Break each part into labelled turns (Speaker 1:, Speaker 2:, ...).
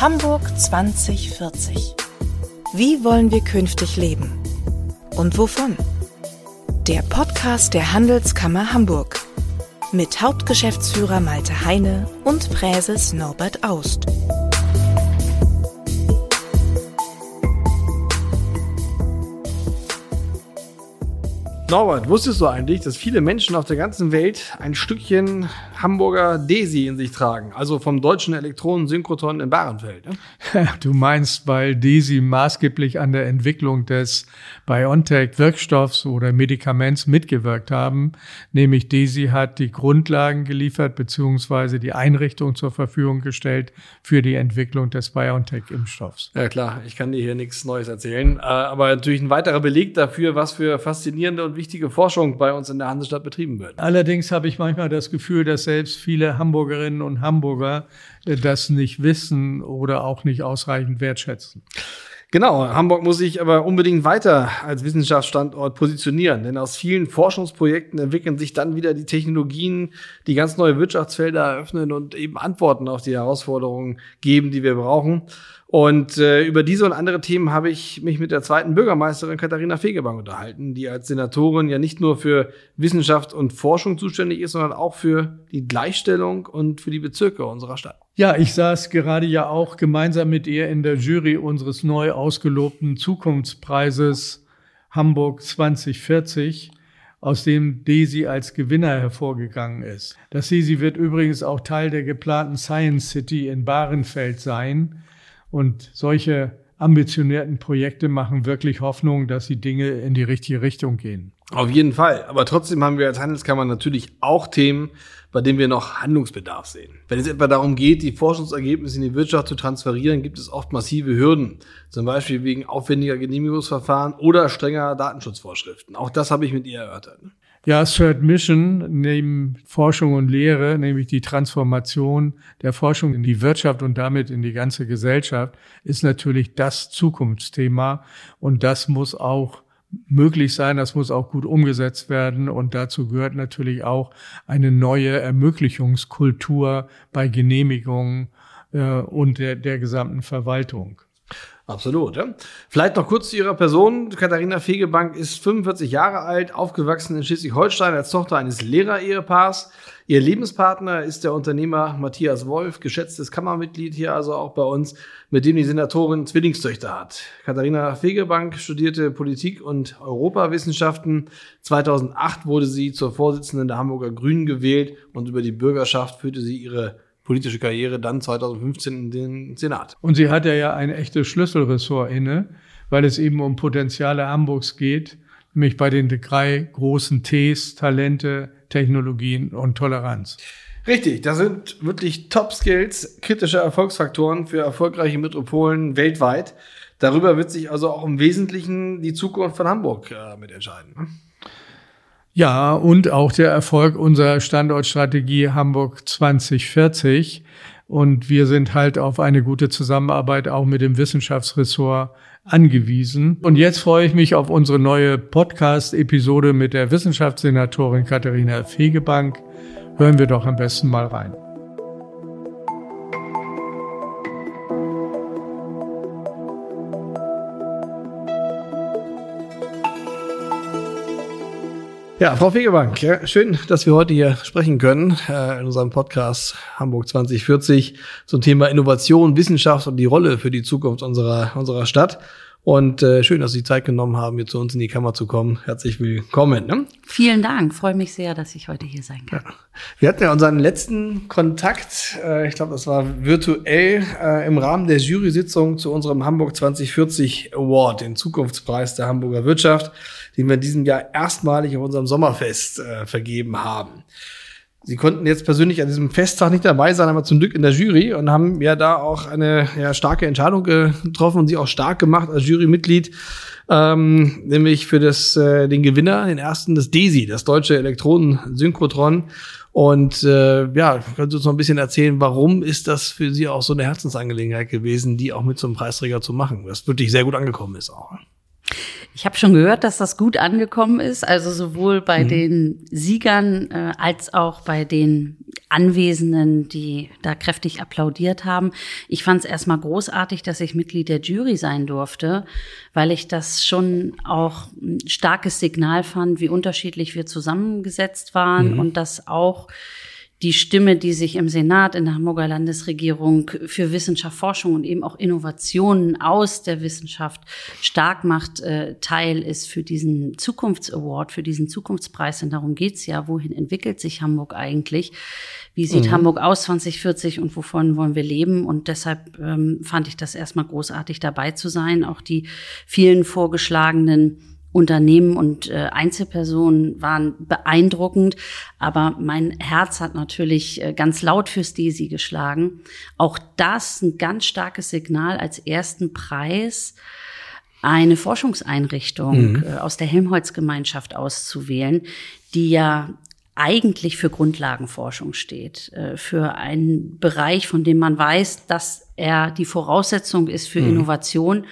Speaker 1: Hamburg 2040. Wie wollen wir künftig leben? Und wovon? Der Podcast der Handelskammer Hamburg mit Hauptgeschäftsführer Malte Heine und Präses Norbert Aust.
Speaker 2: Norbert, wusstest du eigentlich, dass viele Menschen auf der ganzen Welt ein Stückchen Hamburger Desi in sich tragen? Also vom deutschen Elektronensynchrotron in Bahrenfeld.
Speaker 3: Ne? Du meinst, weil Desi maßgeblich an der Entwicklung des BioNTech-Wirkstoffs oder Medikaments mitgewirkt haben. Nämlich Desi hat die Grundlagen geliefert beziehungsweise die Einrichtung zur Verfügung gestellt für die Entwicklung des BioNTech-Impfstoffs.
Speaker 2: Ja klar, ich kann dir hier nichts Neues erzählen. Äh, aber natürlich ein weiterer Beleg dafür, was für faszinierende und wichtige Forschung bei uns in der Hansestadt betrieben wird.
Speaker 3: Allerdings habe ich manchmal das Gefühl, dass selbst viele Hamburgerinnen und Hamburger das nicht wissen oder auch nicht ausreichend wertschätzen.
Speaker 2: Genau, Hamburg muss sich aber unbedingt weiter als Wissenschaftsstandort positionieren, denn aus vielen Forschungsprojekten entwickeln sich dann wieder die Technologien, die ganz neue Wirtschaftsfelder eröffnen und eben Antworten auf die Herausforderungen geben, die wir brauchen. Und äh, über diese und andere Themen habe ich mich mit der zweiten Bürgermeisterin Katharina Fegebank unterhalten, die als Senatorin ja nicht nur für Wissenschaft und Forschung zuständig ist, sondern auch für die Gleichstellung und für die Bezirke unserer Stadt.
Speaker 3: Ja, ich saß gerade ja auch gemeinsam mit ihr in der Jury unseres neu ausgelobten Zukunftspreises Hamburg 2040 aus dem Desi als Gewinner hervorgegangen ist. Das Desi wird übrigens auch Teil der geplanten Science City in Bahrenfeld sein. Und solche ambitionierten Projekte machen wirklich Hoffnung, dass die Dinge in die richtige Richtung gehen.
Speaker 2: Auf jeden Fall. Aber trotzdem haben wir als Handelskammer natürlich auch Themen, bei denen wir noch Handlungsbedarf sehen. Wenn es etwa darum geht, die Forschungsergebnisse in die Wirtschaft zu transferieren, gibt es oft massive Hürden. Zum Beispiel wegen aufwendiger Genehmigungsverfahren oder strenger Datenschutzvorschriften. Auch das habe ich mit ihr erörtert.
Speaker 3: Ja, Third Mission neben Forschung und Lehre, nämlich die Transformation der Forschung in die Wirtschaft und damit in die ganze Gesellschaft, ist natürlich das Zukunftsthema. Und das muss auch möglich sein, das muss auch gut umgesetzt werden. Und dazu gehört natürlich auch eine neue Ermöglichungskultur bei Genehmigungen äh, und der, der gesamten Verwaltung.
Speaker 2: Absolut. Ja. Vielleicht noch kurz zu ihrer Person. Katharina Fegebank ist 45 Jahre alt, aufgewachsen in Schleswig-Holstein als Tochter eines Lehrerehepaars. Ihr Lebenspartner ist der Unternehmer Matthias Wolf, geschätztes Kammermitglied hier also auch bei uns, mit dem die Senatorin Zwillingstöchter hat. Katharina Fegebank studierte Politik und Europawissenschaften. 2008 wurde sie zur Vorsitzenden der Hamburger Grünen gewählt und über die Bürgerschaft führte sie ihre politische Karriere dann 2015 in den Senat.
Speaker 3: Und sie hat ja ein echtes Schlüsselressort inne, weil es eben um Potenziale Hamburgs geht, nämlich bei den drei großen Ts, Talente, Technologien und Toleranz.
Speaker 2: Richtig, das sind wirklich Top-Skills, kritische Erfolgsfaktoren für erfolgreiche Metropolen weltweit. Darüber wird sich also auch im Wesentlichen die Zukunft von Hamburg äh, mitentscheiden.
Speaker 3: Ja, und auch der Erfolg unserer Standortstrategie Hamburg 2040. Und wir sind halt auf eine gute Zusammenarbeit auch mit dem Wissenschaftsressort angewiesen. Und jetzt freue ich mich auf unsere neue Podcast-Episode mit der Wissenschaftssenatorin Katharina Fegebank. Hören wir doch am besten mal rein.
Speaker 2: Ja, Frau Fegebank, schön, dass wir heute hier sprechen können äh, in unserem Podcast Hamburg 2040 zum Thema Innovation, Wissenschaft und die Rolle für die Zukunft unserer, unserer Stadt. Und äh, schön, dass Sie Zeit genommen haben, hier zu uns in die Kammer zu kommen. Herzlich willkommen. Ne?
Speaker 4: Vielen Dank. Freue mich sehr, dass ich heute hier sein kann. Ja.
Speaker 2: Wir hatten ja unseren letzten Kontakt, äh, ich glaube, das war virtuell, äh, im Rahmen der Jury-Sitzung zu unserem Hamburg 2040 Award, den Zukunftspreis der Hamburger Wirtschaft den wir in diesem Jahr erstmalig auf unserem Sommerfest äh, vergeben haben. Sie konnten jetzt persönlich an diesem Festtag nicht dabei sein, aber zum Glück in der Jury und haben ja da auch eine ja, starke Entscheidung getroffen und sie auch stark gemacht als Jurymitglied, ähm, nämlich für das, äh, den Gewinner, den ersten, das DESI, das deutsche Elektronensynchrotron. Und äh, ja, können Sie uns noch ein bisschen erzählen, warum ist das für Sie auch so eine Herzensangelegenheit gewesen, die auch mit einem Preisträger zu machen, was wirklich sehr gut angekommen ist auch.
Speaker 4: Ich habe schon gehört, dass das gut angekommen ist, also sowohl bei mhm. den Siegern äh, als auch bei den Anwesenden, die da kräftig applaudiert haben. Ich fand es erstmal großartig, dass ich Mitglied der Jury sein durfte, weil ich das schon auch ein starkes Signal fand, wie unterschiedlich wir zusammengesetzt waren mhm. und dass auch die Stimme, die sich im Senat in der Hamburger Landesregierung für Wissenschaft, Forschung und eben auch Innovationen aus der Wissenschaft stark macht, äh, Teil ist für diesen Zukunftsaward, für diesen Zukunftspreis. Und darum geht's ja, wohin entwickelt sich Hamburg eigentlich? Wie sieht mhm. Hamburg aus 2040 und wovon wollen wir leben? Und deshalb ähm, fand ich das erstmal großartig dabei zu sein. Auch die vielen vorgeschlagenen Unternehmen und äh, Einzelpersonen waren beeindruckend, aber mein Herz hat natürlich äh, ganz laut fürs Desi geschlagen. Auch das ein ganz starkes Signal als ersten Preis eine Forschungseinrichtung mhm. äh, aus der Helmholtz-Gemeinschaft auszuwählen, die ja eigentlich für Grundlagenforschung steht, äh, für einen Bereich, von dem man weiß, dass er die Voraussetzung ist für mhm. Innovation,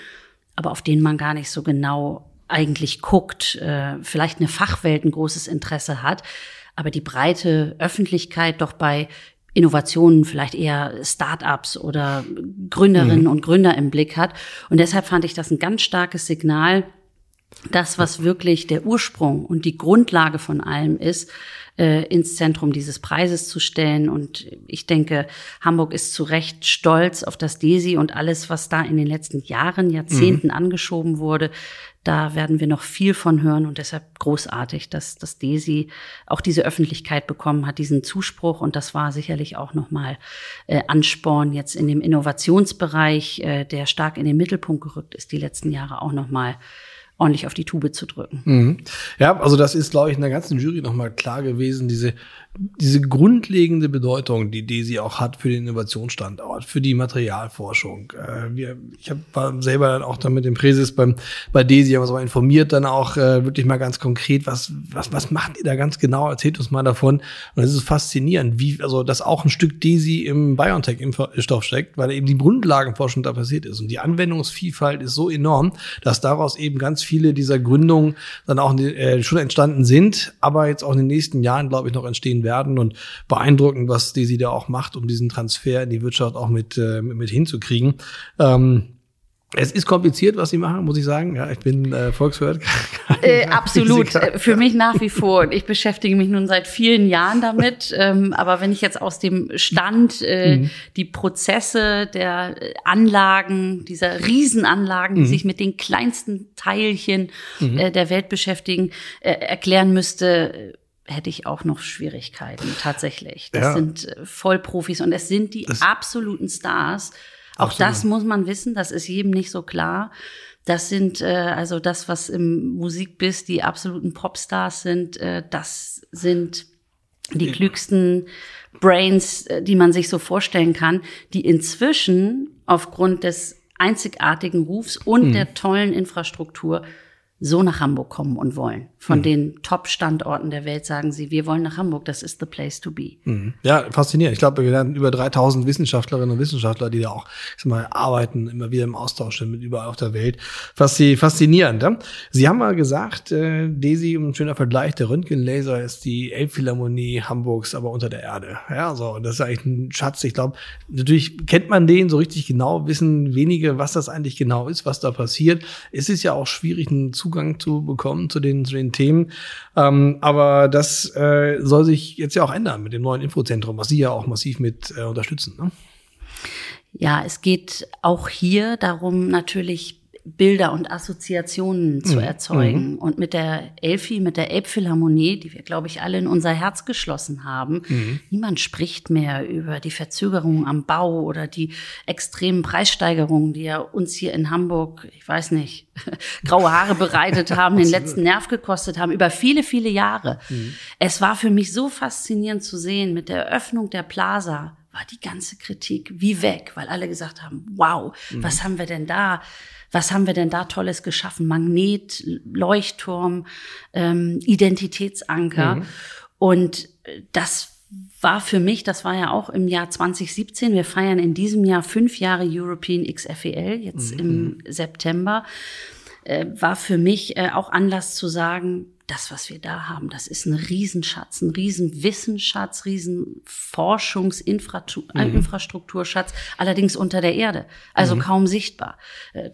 Speaker 4: aber auf den man gar nicht so genau eigentlich guckt, äh, vielleicht eine Fachwelt ein großes Interesse hat, aber die breite Öffentlichkeit doch bei Innovationen vielleicht eher Start-ups oder Gründerinnen mhm. und Gründer im Blick hat. Und deshalb fand ich das ein ganz starkes Signal, das, was wirklich der Ursprung und die Grundlage von allem ist, äh, ins Zentrum dieses Preises zu stellen. Und ich denke, Hamburg ist zu Recht stolz auf das DESI und alles, was da in den letzten Jahren, Jahrzehnten mhm. angeschoben wurde. Da werden wir noch viel von hören und deshalb großartig, dass das DESI auch diese Öffentlichkeit bekommen hat, diesen Zuspruch. Und das war sicherlich auch nochmal äh, Ansporn jetzt in dem Innovationsbereich, äh, der stark in den Mittelpunkt gerückt ist, die letzten Jahre auch nochmal ordentlich auf die Tube zu drücken.
Speaker 2: Mhm. Ja, also das ist, glaube ich, in der ganzen Jury nochmal klar gewesen, diese diese grundlegende Bedeutung, die DESI auch hat für den Innovationsstandort, für die Materialforschung. Äh, wir, ich hab, war selber dann auch dann mit dem Präsis beim, bei DESI, haben uns aber informiert dann auch äh, wirklich mal ganz konkret, was, was, was macht ihr da ganz genau? Erzählt uns mal davon. Und es ist faszinierend, wie, also, dass auch ein Stück DESI im BioNTech-Impfstoff steckt, weil eben die Grundlagenforschung da passiert ist. Und die Anwendungsvielfalt ist so enorm, dass daraus eben ganz viele dieser Gründungen dann auch äh, schon entstanden sind, aber jetzt auch in den nächsten Jahren, glaube ich, noch entstehen werden und beeindruckend, was Desi da auch macht, um diesen Transfer in die Wirtschaft auch mit, äh, mit hinzukriegen. Ähm, es ist kompliziert, was sie machen, muss ich sagen. Ja, ich bin äh, Volkswirt.
Speaker 4: Äh, absolut, Physiker. für mich nach wie vor. Und ich beschäftige mich nun seit vielen Jahren damit. Ähm, aber wenn ich jetzt aus dem Stand äh, mhm. die Prozesse der Anlagen, dieser Riesenanlagen, die mhm. sich mit den kleinsten Teilchen mhm. äh, der Welt beschäftigen, äh, erklären müsste, hätte ich auch noch Schwierigkeiten tatsächlich. Das ja. sind äh, Vollprofis und es sind die das absoluten Stars. Auch absolut. das muss man wissen, das ist jedem nicht so klar. Das sind äh, also das, was im Musikbiss die absoluten Popstars sind, äh, das sind die klügsten Brains, äh, die man sich so vorstellen kann, die inzwischen aufgrund des einzigartigen Rufs und mhm. der tollen Infrastruktur so nach Hamburg kommen und wollen. Von mhm. den Top-Standorten der Welt sagen sie, wir wollen nach Hamburg, das ist the place to be.
Speaker 2: Mhm. Ja, faszinierend. Ich glaube, wir haben über 3000 Wissenschaftlerinnen und Wissenschaftler, die da auch ich sag mal, arbeiten, immer wieder im Austausch sind mit überall auf der Welt. Faszinierend. Ja? Sie haben mal gesagt, äh, Desi, ein schöner Vergleich, der Röntgenlaser ist die Elbphilharmonie Hamburgs, aber unter der Erde. Ja, so, das ist eigentlich ein Schatz. Ich glaube, natürlich kennt man den so richtig genau, wissen wenige, was das eigentlich genau ist, was da passiert. Es ist ja auch schwierig, einen Zugang zu bekommen zu den, zu den Themen. Ähm, aber das äh, soll sich jetzt ja auch ändern mit dem neuen Infozentrum, was Sie ja auch massiv mit äh, unterstützen. Ne?
Speaker 4: Ja, es geht auch hier darum, natürlich Bilder und Assoziationen zu mhm. erzeugen. Mhm. Und mit der Elfi, mit der Elbphilharmonie, die wir, glaube ich, alle in unser Herz geschlossen haben, mhm. niemand spricht mehr über die Verzögerungen am Bau oder die extremen Preissteigerungen, die ja uns hier in Hamburg, ich weiß nicht, graue Haare bereitet haben, den letzten Nerv gekostet haben, über viele, viele Jahre. Mhm. Es war für mich so faszinierend zu sehen, mit der Öffnung der Plaza war die ganze Kritik wie weg, weil alle gesagt haben, wow, mhm. was haben wir denn da? Was haben wir denn da Tolles geschaffen? Magnet, Leuchtturm, ähm, Identitätsanker. Mhm. Und das war für mich, das war ja auch im Jahr 2017, wir feiern in diesem Jahr fünf Jahre European XFEL, jetzt mhm. im September. Äh, war für mich äh, auch Anlass zu sagen, das, was wir da haben, das ist ein Riesenschatz, ein Riesenwissensschatz, Riesenforschungsinfrastrukturschatz, mhm. allerdings unter der Erde, also mhm. kaum sichtbar. 3,8 äh,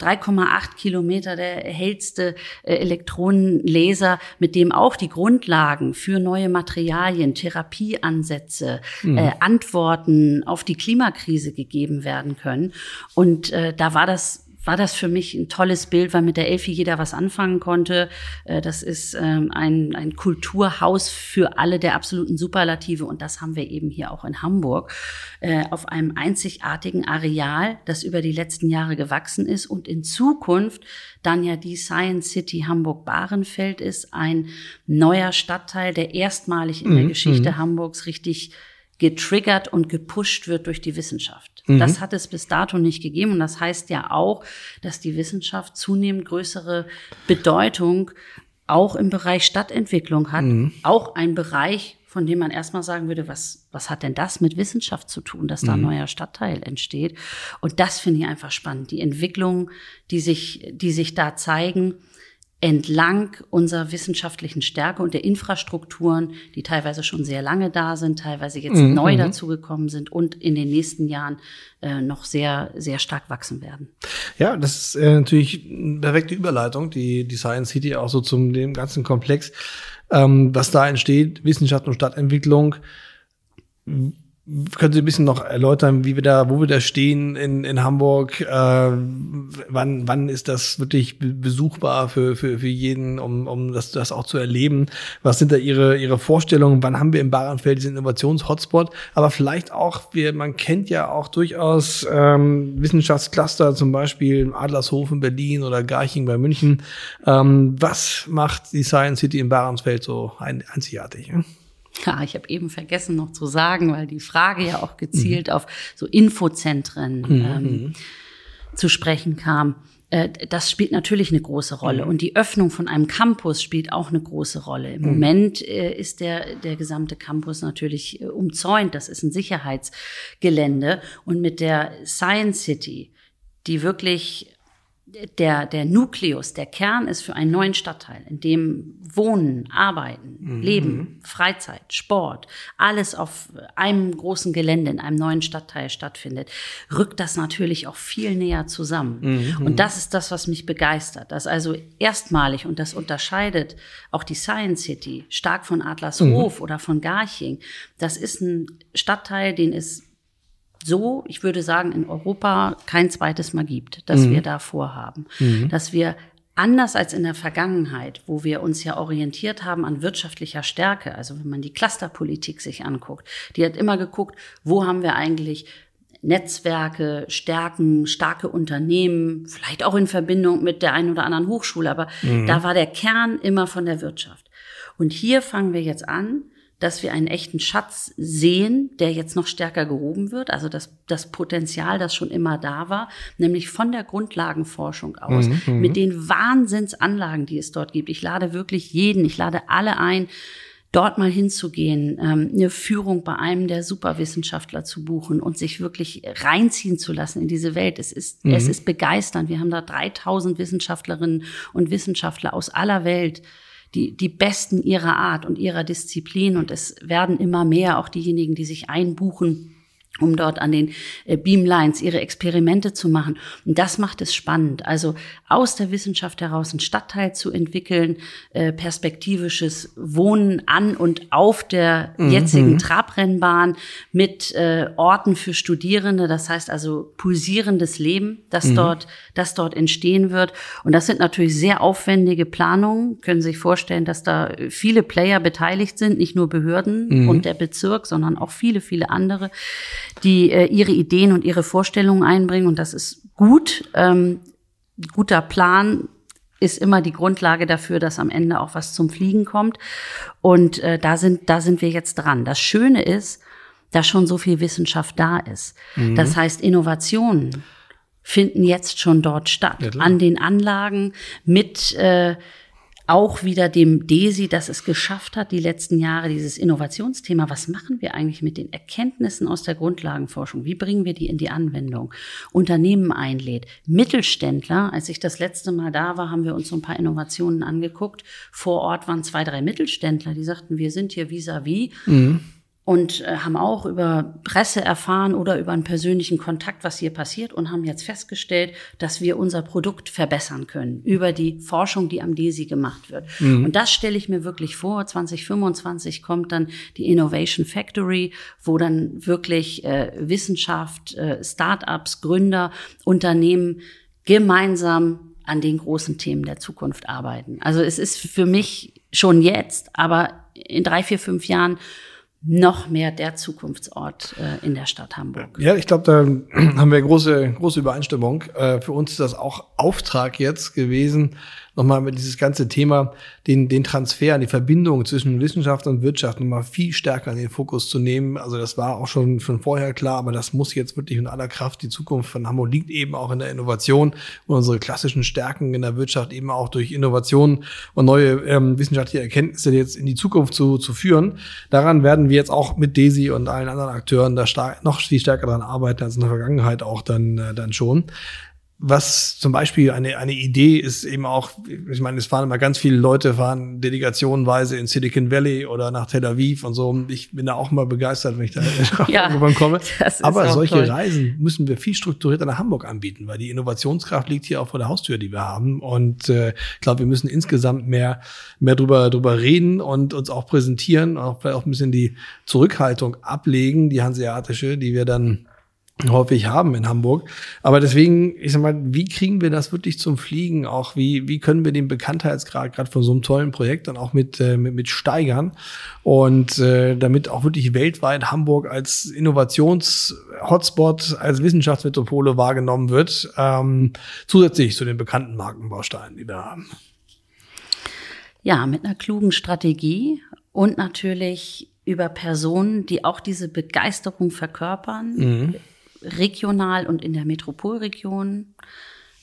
Speaker 4: Kilometer der hellste äh, Elektronenlaser, mit dem auch die Grundlagen für neue Materialien, Therapieansätze, mhm. äh, Antworten auf die Klimakrise gegeben werden können. Und äh, da war das war das für mich ein tolles Bild, weil mit der Elfi jeder was anfangen konnte. Äh, das ist ähm, ein, ein Kulturhaus für alle der absoluten Superlative und das haben wir eben hier auch in Hamburg äh, auf einem einzigartigen Areal, das über die letzten Jahre gewachsen ist und in Zukunft dann ja die Science City Hamburg-Bahrenfeld ist, ein neuer Stadtteil, der erstmalig in der mhm. Geschichte mhm. Hamburgs richtig getriggert und gepusht wird durch die Wissenschaft. Mhm. Das hat es bis dato nicht gegeben und das heißt ja auch, dass die Wissenschaft zunehmend größere Bedeutung auch im Bereich Stadtentwicklung hat, mhm. auch ein Bereich, von dem man erstmal sagen würde, was, was hat denn das mit Wissenschaft zu tun, dass da ein mhm. neuer Stadtteil entsteht? Und das finde ich einfach spannend. Die Entwicklungen, die sich, die sich da zeigen, entlang unserer wissenschaftlichen Stärke und der Infrastrukturen, die teilweise schon sehr lange da sind, teilweise jetzt mhm. neu mhm. dazugekommen sind und in den nächsten Jahren äh, noch sehr, sehr stark wachsen werden.
Speaker 2: Ja, das ist äh, natürlich eine perfekte Überleitung, die, die Science City auch so zum dem ganzen Komplex, ähm, was da entsteht, Wissenschaft und Stadtentwicklung können Sie ein bisschen noch erläutern, wie wir da, wo wir da stehen in, in Hamburg? Äh, wann, wann ist das wirklich besuchbar für, für, für jeden, um, um das, das auch zu erleben? Was sind da Ihre, Ihre Vorstellungen? Wann haben wir im Bahrenfeld diesen Innovations-Hotspot? Aber vielleicht auch, wir, man kennt ja auch durchaus ähm, Wissenschaftscluster, zum Beispiel Adlershof in Berlin oder Garching bei München. Ähm, was macht die Science City im Bahrenfeld so einzigartig? Ja?
Speaker 4: Ja, ich habe eben vergessen noch zu sagen, weil die Frage ja auch gezielt mhm. auf so Infozentren mhm. ähm, mhm. zu sprechen kam. Äh, das spielt natürlich eine große Rolle. Mhm. Und die Öffnung von einem Campus spielt auch eine große Rolle. Im mhm. Moment äh, ist der, der gesamte Campus natürlich äh, umzäunt. Das ist ein Sicherheitsgelände. Und mit der Science City, die wirklich der, der Nukleus, der Kern ist für einen neuen Stadtteil, in dem Wohnen, Arbeiten, mhm. Leben, Freizeit, Sport, alles auf einem großen Gelände in einem neuen Stadtteil stattfindet, rückt das natürlich auch viel näher zusammen. Mhm. Und das ist das, was mich begeistert. Dass also erstmalig, und das unterscheidet auch die Science City stark von Adlershof mhm. oder von Garching, das ist ein Stadtteil, den es so, ich würde sagen, in Europa kein zweites Mal gibt, dass mhm. wir da vorhaben. Mhm. Dass wir anders als in der Vergangenheit, wo wir uns ja orientiert haben an wirtschaftlicher Stärke, also wenn man die Clusterpolitik sich anguckt, die hat immer geguckt, wo haben wir eigentlich Netzwerke, Stärken, starke Unternehmen, vielleicht auch in Verbindung mit der einen oder anderen Hochschule, aber mhm. da war der Kern immer von der Wirtschaft. Und hier fangen wir jetzt an, dass wir einen echten Schatz sehen, der jetzt noch stärker gehoben wird. Also das, das Potenzial, das schon immer da war, nämlich von der Grundlagenforschung aus, mhm, mhm, mit den Wahnsinnsanlagen, die es dort gibt. Ich lade wirklich jeden, ich lade alle ein, dort mal hinzugehen, ähm, eine Führung bei einem der Superwissenschaftler zu buchen und sich wirklich reinziehen zu lassen in diese Welt. Es ist, mhm. es ist begeisternd. Wir haben da 3000 Wissenschaftlerinnen und Wissenschaftler aus aller Welt die, die Besten ihrer Art und ihrer Disziplin. Und es werden immer mehr auch diejenigen, die sich einbuchen um dort an den äh, Beamlines ihre Experimente zu machen. Und das macht es spannend. Also aus der Wissenschaft heraus einen Stadtteil zu entwickeln, äh, perspektivisches Wohnen an und auf der mhm. jetzigen Trabrennbahn mit äh, Orten für Studierende. Das heißt also pulsierendes Leben, das mhm. dort, das dort entstehen wird. Und das sind natürlich sehr aufwendige Planungen. Können Sie sich vorstellen, dass da viele Player beteiligt sind, nicht nur Behörden mhm. und der Bezirk, sondern auch viele, viele andere die äh, ihre Ideen und ihre Vorstellungen einbringen. Und das ist gut. Ähm, guter Plan ist immer die Grundlage dafür, dass am Ende auch was zum Fliegen kommt. Und äh, da sind, da sind wir jetzt dran. Das Schöne ist, dass schon so viel Wissenschaft da ist. Mhm. Das heißt, Innovationen finden jetzt schon dort statt. Ja, an den Anlagen mit äh, auch wieder dem DESI, dass es geschafft hat, die letzten Jahre dieses Innovationsthema, was machen wir eigentlich mit den Erkenntnissen aus der Grundlagenforschung? Wie bringen wir die in die Anwendung? Unternehmen einlädt. Mittelständler, als ich das letzte Mal da war, haben wir uns so ein paar Innovationen angeguckt. Vor Ort waren zwei, drei Mittelständler, die sagten, wir sind hier vis-à-vis. -vis. Mhm und äh, haben auch über Presse erfahren oder über einen persönlichen Kontakt, was hier passiert und haben jetzt festgestellt, dass wir unser Produkt verbessern können über die Forschung, die am DESI gemacht wird. Mhm. Und das stelle ich mir wirklich vor. 2025 kommt dann die Innovation Factory, wo dann wirklich äh, Wissenschaft, äh, Startups, Gründer, Unternehmen gemeinsam an den großen Themen der Zukunft arbeiten. Also es ist für mich schon jetzt, aber in drei, vier, fünf Jahren noch mehr der Zukunftsort äh, in der Stadt Hamburg.
Speaker 2: Ja, ich glaube, da haben wir große, große Übereinstimmung. Äh, für uns ist das auch Auftrag jetzt gewesen, nochmal dieses ganze Thema, den, den Transfer, die Verbindung zwischen Wissenschaft und Wirtschaft nochmal viel stärker in den Fokus zu nehmen. Also das war auch schon von vorher klar, aber das muss jetzt wirklich in aller Kraft. Die Zukunft von Hamburg liegt eben auch in der Innovation und unsere klassischen Stärken in der Wirtschaft eben auch durch Innovation und neue ähm, wissenschaftliche Erkenntnisse jetzt in die Zukunft zu, zu führen. Daran werden wir jetzt auch mit DESI und allen anderen Akteuren da stark, noch viel stärker daran arbeiten als in der Vergangenheit auch dann, äh, dann schon was zum Beispiel eine, eine Idee ist eben auch, ich meine, es fahren immer ganz viele Leute, fahren delegationenweise in Silicon Valley oder nach Tel Aviv und so. Ich bin da auch mal begeistert, wenn ich da ja, komme. Aber solche toll. Reisen müssen wir viel strukturierter nach Hamburg anbieten, weil die Innovationskraft liegt hier auch vor der Haustür, die wir haben. Und äh, ich glaube, wir müssen insgesamt mehr, mehr drüber, drüber reden und uns auch präsentieren, auch vielleicht auch ein bisschen die Zurückhaltung ablegen, die hanseatische, die wir dann häufig haben in Hamburg. Aber deswegen, ich sag mal, wie kriegen wir das wirklich zum Fliegen? Auch wie, wie können wir den Bekanntheitsgrad gerade von so einem tollen Projekt dann auch mit, äh, mit, mit steigern? Und äh, damit auch wirklich weltweit Hamburg als Innovations-Hotspot, als Wissenschaftsmetropole wahrgenommen wird, ähm, zusätzlich zu den bekannten Markenbausteinen, die wir haben.
Speaker 4: Ja, mit einer klugen Strategie und natürlich über Personen, die auch diese Begeisterung verkörpern. Mhm regional und in der Metropolregion,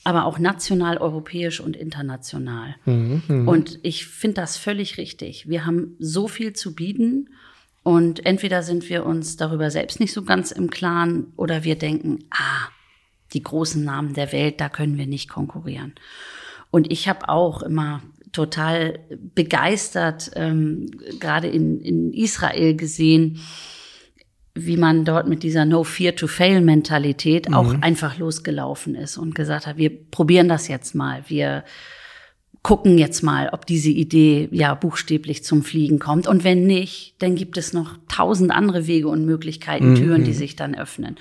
Speaker 4: aber auch national, europäisch und international. Mhm, mh. Und ich finde das völlig richtig. Wir haben so viel zu bieten und entweder sind wir uns darüber selbst nicht so ganz im Klaren oder wir denken, ah, die großen Namen der Welt, da können wir nicht konkurrieren. Und ich habe auch immer total begeistert, ähm, gerade in, in Israel gesehen, wie man dort mit dieser No Fear to Fail Mentalität mhm. auch einfach losgelaufen ist und gesagt hat, wir probieren das jetzt mal, wir gucken jetzt mal, ob diese Idee ja buchstäblich zum Fliegen kommt. Und wenn nicht, dann gibt es noch tausend andere Wege und Möglichkeiten, Türen, mhm. die sich dann öffnen.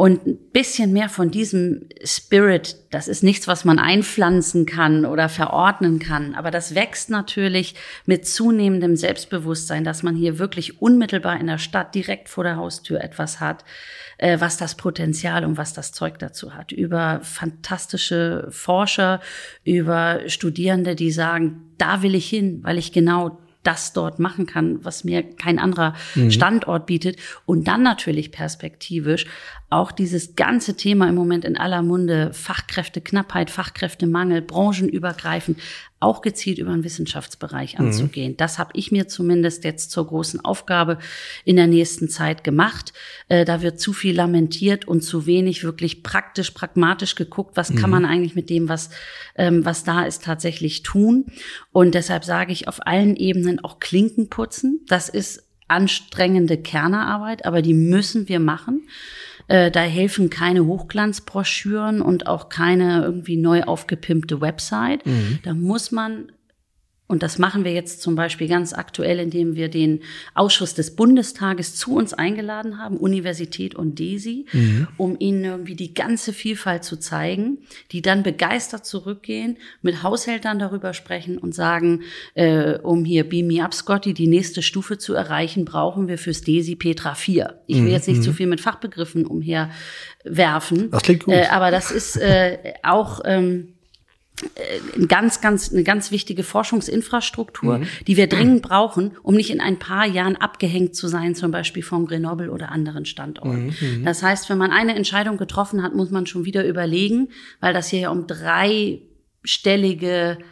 Speaker 4: Und ein bisschen mehr von diesem Spirit, das ist nichts, was man einpflanzen kann oder verordnen kann, aber das wächst natürlich mit zunehmendem Selbstbewusstsein, dass man hier wirklich unmittelbar in der Stadt direkt vor der Haustür etwas hat, äh, was das Potenzial und was das Zeug dazu hat. Über fantastische Forscher, über Studierende, die sagen, da will ich hin, weil ich genau das dort machen kann, was mir kein anderer mhm. Standort bietet. Und dann natürlich perspektivisch auch dieses ganze Thema im Moment in aller Munde, Fachkräfteknappheit, Fachkräftemangel, branchenübergreifend, auch gezielt über den Wissenschaftsbereich mhm. anzugehen. Mhm. Das habe ich mir zumindest jetzt zur großen Aufgabe in der nächsten Zeit gemacht. Äh, da wird zu viel lamentiert und zu wenig wirklich praktisch, pragmatisch geguckt, was mhm. kann man eigentlich mit dem, was, ähm, was da ist, tatsächlich tun. Und deshalb sage ich auf allen Ebenen auch Klinken putzen. Das ist anstrengende Kernerarbeit, aber die müssen wir machen. Äh, da helfen keine Hochglanzbroschüren und auch keine irgendwie neu aufgepimpte Website. Mhm. Da muss man und das machen wir jetzt zum Beispiel ganz aktuell, indem wir den Ausschuss des Bundestages zu uns eingeladen haben, Universität und DESI, mhm. um ihnen irgendwie die ganze Vielfalt zu zeigen, die dann begeistert zurückgehen, mit Haushältern darüber sprechen und sagen, äh, um hier Beam Me Up Scotty die nächste Stufe zu erreichen, brauchen wir fürs DESI Petra 4. Ich will mhm. jetzt nicht zu viel mit Fachbegriffen umherwerfen.
Speaker 2: Das klingt gut.
Speaker 4: Äh, aber das ist äh, auch... Ähm, ein ganz, ganz, eine ganz wichtige Forschungsinfrastruktur, mhm. die wir dringend brauchen, um nicht in ein paar Jahren abgehängt zu sein, zum Beispiel vom Grenoble oder anderen Standorten. Mhm. mhm. Das heißt, wenn man eine Entscheidung getroffen hat, muss man schon wieder überlegen, weil das hier ja um dreistellige äh,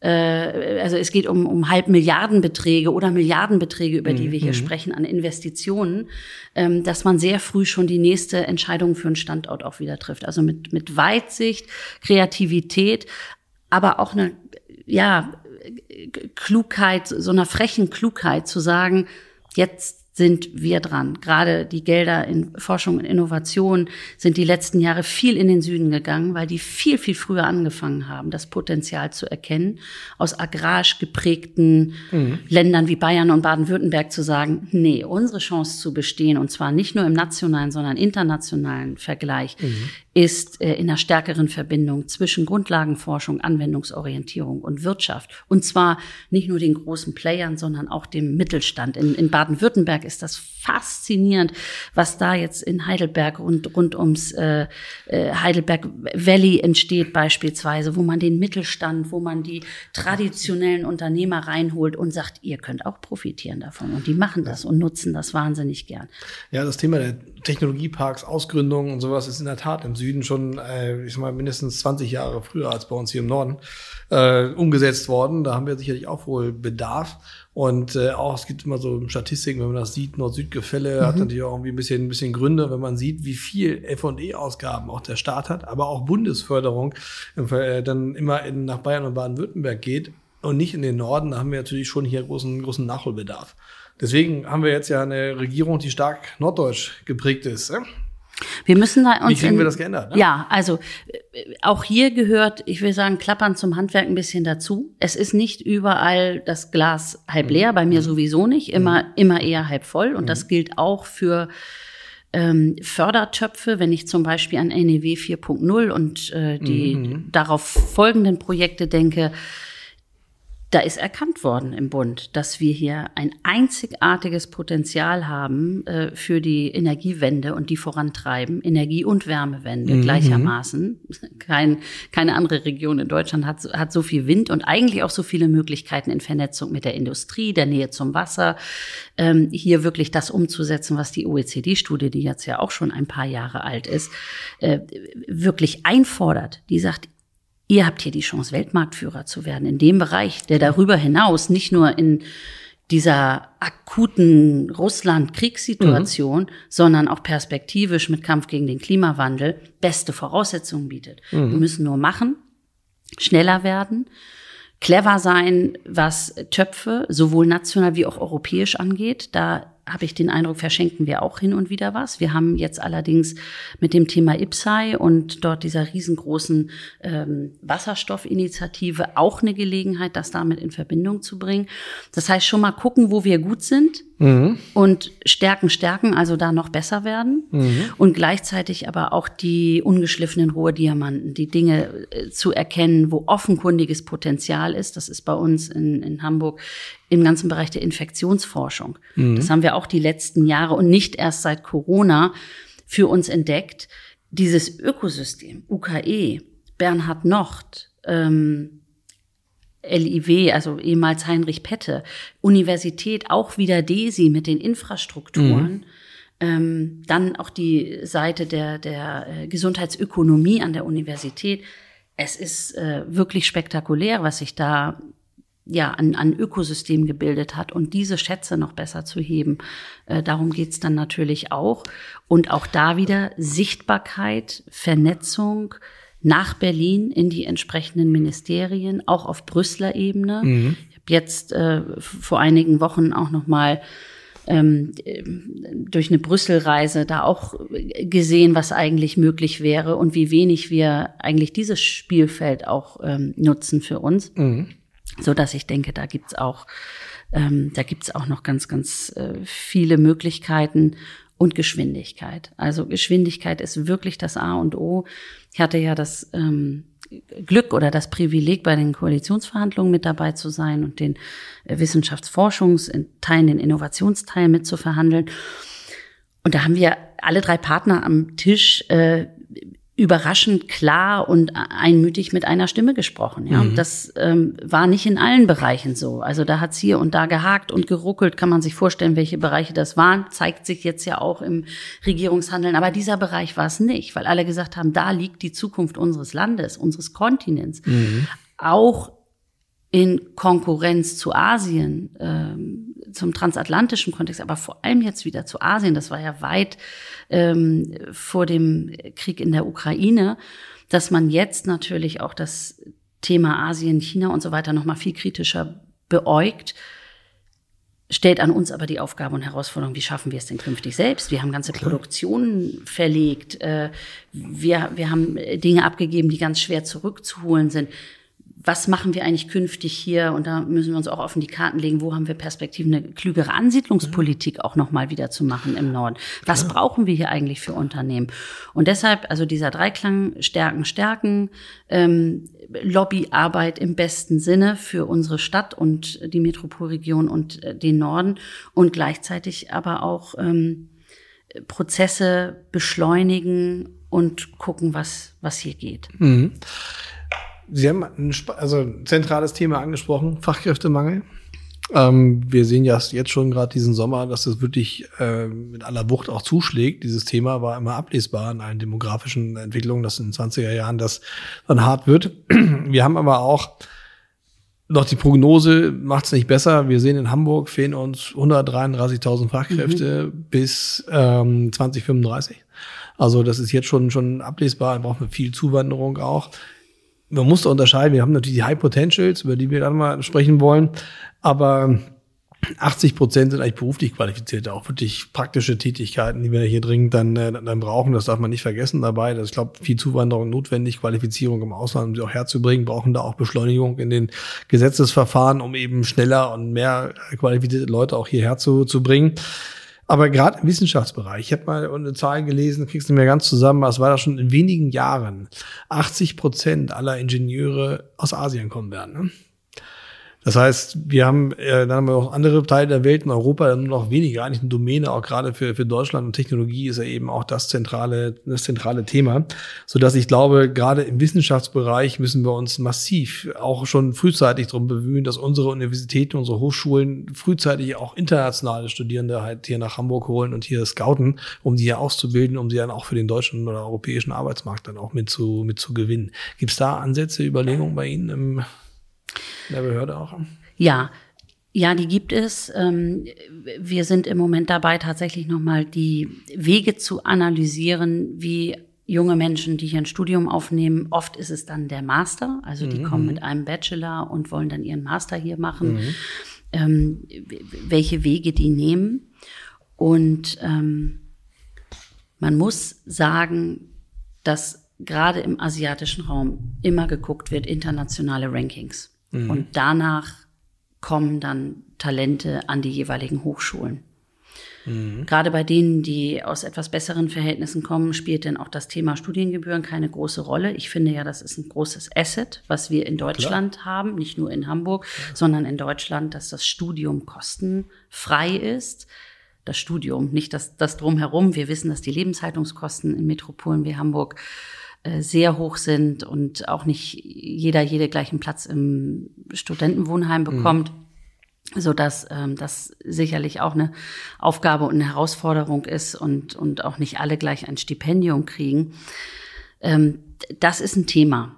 Speaker 4: also es geht um, um Halbmilliardenbeträge oder Milliardenbeträge, über die wir hier mhm. sprechen, an Investitionen, ähm, dass man sehr früh schon die nächste Entscheidung für einen Standort auch wieder trifft. Also mit, mit Weitsicht, Kreativität, aber auch eine, ja, Klugheit, so einer frechen Klugheit zu sagen, jetzt sind wir dran. Gerade die Gelder in Forschung und Innovation sind die letzten Jahre viel in den Süden gegangen, weil die viel, viel früher angefangen haben, das Potenzial zu erkennen, aus agrarisch geprägten mhm. Ländern wie Bayern und Baden-Württemberg zu sagen, nee, unsere Chance zu bestehen, und zwar nicht nur im nationalen, sondern internationalen Vergleich, mhm ist äh, in einer stärkeren Verbindung zwischen Grundlagenforschung, Anwendungsorientierung und Wirtschaft. Und zwar nicht nur den großen Playern, sondern auch dem Mittelstand. In, in Baden-Württemberg ist das faszinierend, was da jetzt in Heidelberg und rund ums äh, äh, Heidelberg Valley entsteht beispielsweise, wo man den Mittelstand, wo man die traditionellen Unternehmer reinholt und sagt, ihr könnt auch profitieren davon. Und die machen das und nutzen das wahnsinnig gern.
Speaker 2: Ja, das Thema der Technologieparks, Ausgründungen und sowas ist in der Tat im Süden schon, äh, ich sag mal, mindestens 20 Jahre früher als bei uns hier im Norden äh, umgesetzt worden. Da haben wir sicherlich auch wohl Bedarf. Und äh, auch es gibt immer so Statistiken, wenn man das sieht, Nord-Süd-Gefälle mhm. hat natürlich auch irgendwie ein bisschen, ein bisschen Gründe, wenn man sieht, wie viel F&E-Ausgaben auch der Staat hat, aber auch Bundesförderung äh, dann immer in, nach Bayern und Baden-Württemberg geht und nicht in den Norden. Da haben wir natürlich schon hier großen, großen Nachholbedarf. Deswegen haben wir jetzt ja eine Regierung, die stark norddeutsch geprägt ist.
Speaker 4: Wir müssen da
Speaker 2: uns. Wie kriegen in, wir das geändert?
Speaker 4: Ne? Ja, also äh, auch hier gehört, ich will sagen, Klappern zum Handwerk ein bisschen dazu. Es ist nicht überall das Glas halb leer, bei mir mhm. sowieso nicht, immer, mhm. immer eher halb voll. Und mhm. das gilt auch für ähm, Fördertöpfe, wenn ich zum Beispiel an NEW 4.0 und äh, die mhm. darauf folgenden Projekte denke, da ist erkannt worden im Bund, dass wir hier ein einzigartiges Potenzial haben äh, für die Energiewende und die vorantreiben, Energie- und Wärmewende mhm. gleichermaßen. Kein, keine andere Region in Deutschland hat, hat so viel Wind und eigentlich auch so viele Möglichkeiten in Vernetzung mit der Industrie, der Nähe zum Wasser, ähm, hier wirklich das umzusetzen, was die OECD-Studie, die jetzt ja auch schon ein paar Jahre alt ist, äh, wirklich einfordert. Die sagt, ihr habt hier die Chance, Weltmarktführer zu werden in dem Bereich, der darüber hinaus nicht nur in dieser akuten Russland-Kriegssituation, mhm. sondern auch perspektivisch mit Kampf gegen den Klimawandel beste Voraussetzungen bietet. Mhm. Wir müssen nur machen, schneller werden, clever sein, was Töpfe sowohl national wie auch europäisch angeht. Da habe ich den Eindruck, verschenken wir auch hin und wieder was. Wir haben jetzt allerdings mit dem Thema IPSAI und dort dieser riesengroßen ähm, Wasserstoffinitiative auch eine Gelegenheit, das damit in Verbindung zu bringen. Das heißt, schon mal gucken, wo wir gut sind mhm. und stärken, stärken, also da noch besser werden mhm. und gleichzeitig aber auch die ungeschliffenen Rohdiamanten, die Dinge äh, zu erkennen, wo offenkundiges Potenzial ist. Das ist bei uns in, in Hamburg im ganzen Bereich der Infektionsforschung. Mhm. Das haben wir auch die letzten Jahre und nicht erst seit Corona für uns entdeckt. Dieses Ökosystem, UKE, Bernhard Nocht, ähm, LIW, also ehemals Heinrich Pette, Universität, auch wieder DESI mit den Infrastrukturen. Mhm. Ähm, dann auch die Seite der, der äh, Gesundheitsökonomie an der Universität. Es ist äh, wirklich spektakulär, was sich da ja, an, an Ökosystem gebildet hat und diese Schätze noch besser zu heben. Äh, darum geht's dann natürlich auch. Und auch da wieder Sichtbarkeit, Vernetzung nach Berlin in die entsprechenden Ministerien, auch auf Brüsseler Ebene. Mhm. Ich habe jetzt äh, vor einigen Wochen auch noch mal ähm, durch eine Brüsselreise da auch gesehen, was eigentlich möglich wäre und wie wenig wir eigentlich dieses Spielfeld auch ähm, nutzen für uns. Mhm so dass ich denke, da gibt's auch, ähm, da gibt's auch noch ganz, ganz äh, viele Möglichkeiten und Geschwindigkeit. Also Geschwindigkeit ist wirklich das A und O. Ich hatte ja das ähm, Glück oder das Privileg, bei den Koalitionsverhandlungen mit dabei zu sein und den äh, Wissenschaftsforschungsteilen, den Innovationsteil mitzuverhandeln. Und da haben wir alle drei Partner am Tisch äh, überraschend klar und einmütig mit einer Stimme gesprochen. Ja, mhm. das ähm, war nicht in allen Bereichen so. Also da hat's hier und da gehakt und geruckelt. Kann man sich vorstellen, welche Bereiche das waren? Zeigt sich jetzt ja auch im Regierungshandeln. Aber dieser Bereich war es nicht, weil alle gesagt haben, da liegt die Zukunft unseres Landes, unseres Kontinents. Mhm. Auch in Konkurrenz zu Asien, ähm, zum transatlantischen Kontext, aber vor allem jetzt wieder zu Asien. Das war ja weit ähm, vor dem Krieg in der Ukraine, dass man jetzt natürlich auch das Thema Asien, China und so weiter noch mal viel kritischer beäugt stellt an uns aber die Aufgabe und Herausforderung, wie schaffen wir es denn künftig selbst? Wir haben ganze Klar. Produktionen verlegt, äh, wir, wir haben Dinge abgegeben, die ganz schwer zurückzuholen sind was machen wir eigentlich künftig hier? Und da müssen wir uns auch offen die Karten legen, wo haben wir Perspektiven, eine klügere Ansiedlungspolitik auch nochmal wieder zu machen im Norden. Was ja. brauchen wir hier eigentlich für Unternehmen? Und deshalb, also dieser Dreiklang Stärken, Stärken, ähm, Lobbyarbeit im besten Sinne für unsere Stadt und die Metropolregion und äh, den Norden und gleichzeitig aber auch ähm, Prozesse beschleunigen und gucken, was, was hier geht. Mhm.
Speaker 2: Sie haben ein also ein zentrales Thema angesprochen, Fachkräftemangel. Ähm, wir sehen ja jetzt schon gerade diesen Sommer, dass das wirklich äh, mit aller Wucht auch zuschlägt. Dieses Thema war immer ablesbar in allen demografischen Entwicklungen, dass in den 20er Jahren das dann hart wird. Wir haben aber auch noch die Prognose macht es nicht besser. Wir sehen in Hamburg fehlen uns 133.000 Fachkräfte mhm. bis ähm, 2035. Also das ist jetzt schon schon ablesbar. Da brauchen wir viel Zuwanderung auch man muss da unterscheiden. Wir haben natürlich die High Potentials, über die wir dann mal sprechen wollen. Aber 80 Prozent sind eigentlich beruflich qualifizierte, auch wirklich praktische Tätigkeiten, die wir hier dringend dann, äh, dann brauchen. Das darf man nicht vergessen dabei. Das ist, glaube viel Zuwanderung notwendig, Qualifizierung im Ausland, um sie auch herzubringen, brauchen da auch Beschleunigung in den Gesetzesverfahren, um eben schneller und mehr qualifizierte Leute auch hierher zu, zu bringen. Aber gerade im Wissenschaftsbereich, ich habe mal eine Zahl gelesen, kriegst du mir ganz zusammen, es war da schon in wenigen Jahren 80 Prozent aller Ingenieure aus Asien kommen werden. Ne? Das heißt, wir haben, äh, dann haben wir auch andere Teile der Welt in Europa nur noch weniger, eigentlich eine Domäne, auch gerade für, für Deutschland und Technologie ist ja eben auch das zentrale, das zentrale Thema. So dass ich glaube, gerade im Wissenschaftsbereich müssen wir uns massiv auch schon frühzeitig darum bemühen, dass unsere Universitäten, unsere Hochschulen frühzeitig auch internationale Studierende halt hier nach Hamburg holen und hier scouten, um die hier auszubilden, um sie dann auch für den deutschen oder europäischen Arbeitsmarkt dann auch mit zu, mit zu gewinnen. Gibt es da Ansätze, Überlegungen bei Ihnen im der Behörde auch?
Speaker 4: Ja, ja, die gibt es. Ähm, wir sind im Moment dabei, tatsächlich nochmal die Wege zu analysieren, wie junge Menschen, die hier ein Studium aufnehmen, oft ist es dann der Master. Also die mhm. kommen mit einem Bachelor und wollen dann ihren Master hier machen. Mhm. Ähm, welche Wege die nehmen. Und ähm, man muss sagen, dass gerade im asiatischen Raum immer geguckt wird, internationale Rankings. Mhm. Und danach kommen dann Talente an die jeweiligen Hochschulen. Mhm. Gerade bei denen, die aus etwas besseren Verhältnissen kommen, spielt denn auch das Thema Studiengebühren keine große Rolle. Ich finde ja, das ist ein großes Asset, was wir in Deutschland Klar. haben, nicht nur in Hamburg, ja. sondern in Deutschland, dass das Studium kostenfrei ist. Das Studium, nicht das, das drumherum. Wir wissen, dass die Lebenshaltungskosten in Metropolen wie Hamburg sehr hoch sind und auch nicht jeder jede gleichen Platz im Studentenwohnheim mhm. bekommt. Mhm so dass ähm, das sicherlich auch eine Aufgabe und eine Herausforderung ist und und auch nicht alle gleich ein Stipendium kriegen. Ähm, das ist ein Thema.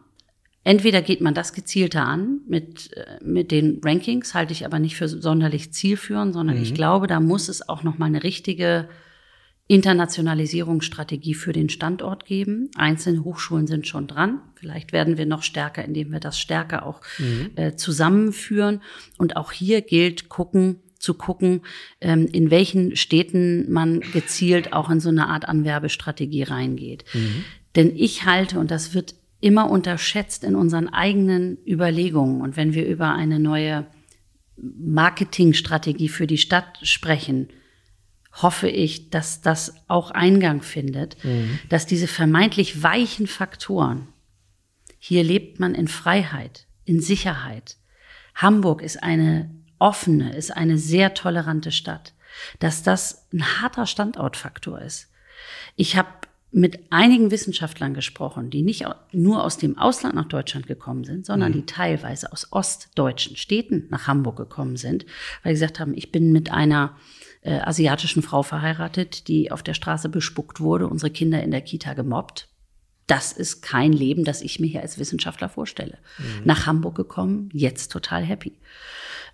Speaker 4: Entweder geht man das gezielter an mit äh, mit den Rankings, halte ich aber nicht für sonderlich zielführend, sondern mhm. ich glaube, da muss es auch noch mal eine richtige Internationalisierungsstrategie für den Standort geben. Einzelne Hochschulen sind schon dran. Vielleicht werden wir noch stärker, indem wir das stärker auch mhm. äh, zusammenführen. Und auch hier gilt gucken, zu gucken, ähm, in welchen Städten man gezielt auch in so eine Art Anwerbestrategie reingeht. Mhm. Denn ich halte, und das wird immer unterschätzt in unseren eigenen Überlegungen, und wenn wir über eine neue Marketingstrategie für die Stadt sprechen, hoffe ich, dass das auch Eingang findet, mhm. dass diese vermeintlich weichen Faktoren, hier lebt man in Freiheit, in Sicherheit. Hamburg ist eine offene, ist eine sehr tolerante Stadt, dass das ein harter Standortfaktor ist. Ich habe mit einigen Wissenschaftlern gesprochen, die nicht nur aus dem Ausland nach Deutschland gekommen sind, sondern mhm. die teilweise aus ostdeutschen Städten nach Hamburg gekommen sind, weil sie gesagt haben, ich bin mit einer äh, asiatischen Frau verheiratet, die auf der Straße bespuckt wurde, unsere Kinder in der Kita gemobbt. das ist kein Leben, das ich mir hier als Wissenschaftler vorstelle. Mhm. Nach Hamburg gekommen, jetzt total happy.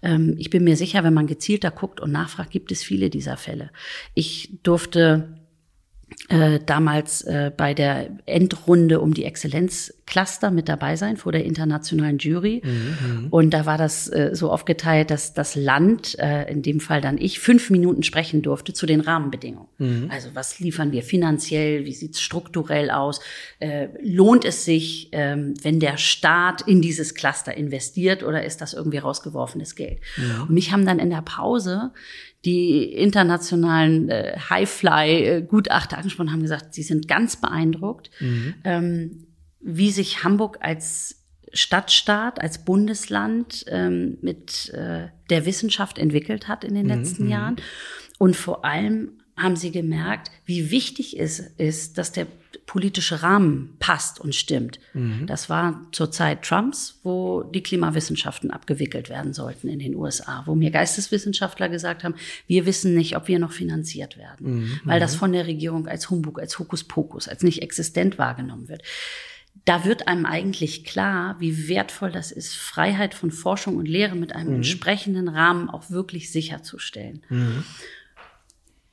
Speaker 4: Ähm, ich bin mir sicher, wenn man gezielter guckt und nachfragt, gibt es viele dieser Fälle. Ich durfte äh, damals äh, bei der Endrunde um die Exzellenzcluster mit dabei sein vor der internationalen Jury. Mhm, und da war das äh, so aufgeteilt, dass das Land, äh, in dem Fall dann ich, fünf Minuten sprechen durfte zu den Rahmenbedingungen. Mhm. Also was liefern wir finanziell, wie sieht's strukturell aus? Äh, lohnt es sich, ähm, wenn der Staat in dieses Cluster investiert oder ist das irgendwie rausgeworfenes Geld? Mhm. Und mich haben dann in der Pause die internationalen äh, Highfly-Gutachter angesprochen haben, gesagt, sie sind ganz beeindruckt, mhm. ähm, wie sich Hamburg als Stadtstaat, als Bundesland ähm, mit äh, der Wissenschaft entwickelt hat in den mhm. letzten Jahren. Und vor allem haben sie gemerkt, wie wichtig es ist, dass der politische Rahmen passt und stimmt. Mhm. Das war zur Zeit Trumps, wo die Klimawissenschaften abgewickelt werden sollten in den USA, wo mir Geisteswissenschaftler gesagt haben, wir wissen nicht, ob wir noch finanziert werden, mhm. weil das von der Regierung als Humbug, als Hokuspokus, als nicht existent wahrgenommen wird. Da wird einem eigentlich klar, wie wertvoll das ist, Freiheit von Forschung und Lehre mit einem mhm. entsprechenden Rahmen auch wirklich sicherzustellen.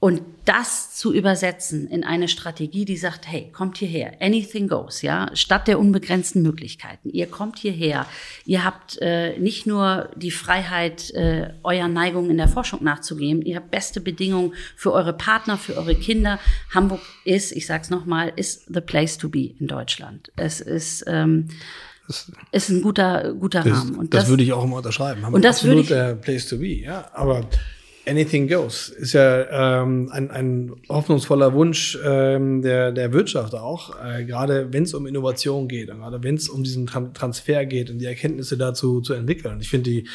Speaker 4: Und das zu übersetzen in eine Strategie, die sagt, hey, kommt hierher, anything goes, ja, statt der unbegrenzten Möglichkeiten. Ihr kommt hierher, ihr habt äh, nicht nur die Freiheit, äh, eurer Neigung in der Forschung nachzugeben, ihr habt beste Bedingungen für eure Partner, für eure Kinder. Hamburg ist, ich sag's nochmal, ist the place to be in Deutschland. Es ist ähm, das ist ein guter, guter
Speaker 2: das,
Speaker 4: Rahmen.
Speaker 2: Und das, das, würde ich auch immer unterschreiben.
Speaker 4: Hamburg und das
Speaker 2: absolut würde ich, der Place to be, ja. Aber Anything goes ist ja ähm, ein, ein hoffnungsvoller Wunsch ähm, der, der Wirtschaft auch, äh, gerade wenn es um Innovation geht gerade wenn es um diesen Transfer geht und die Erkenntnisse dazu zu entwickeln. Ich finde die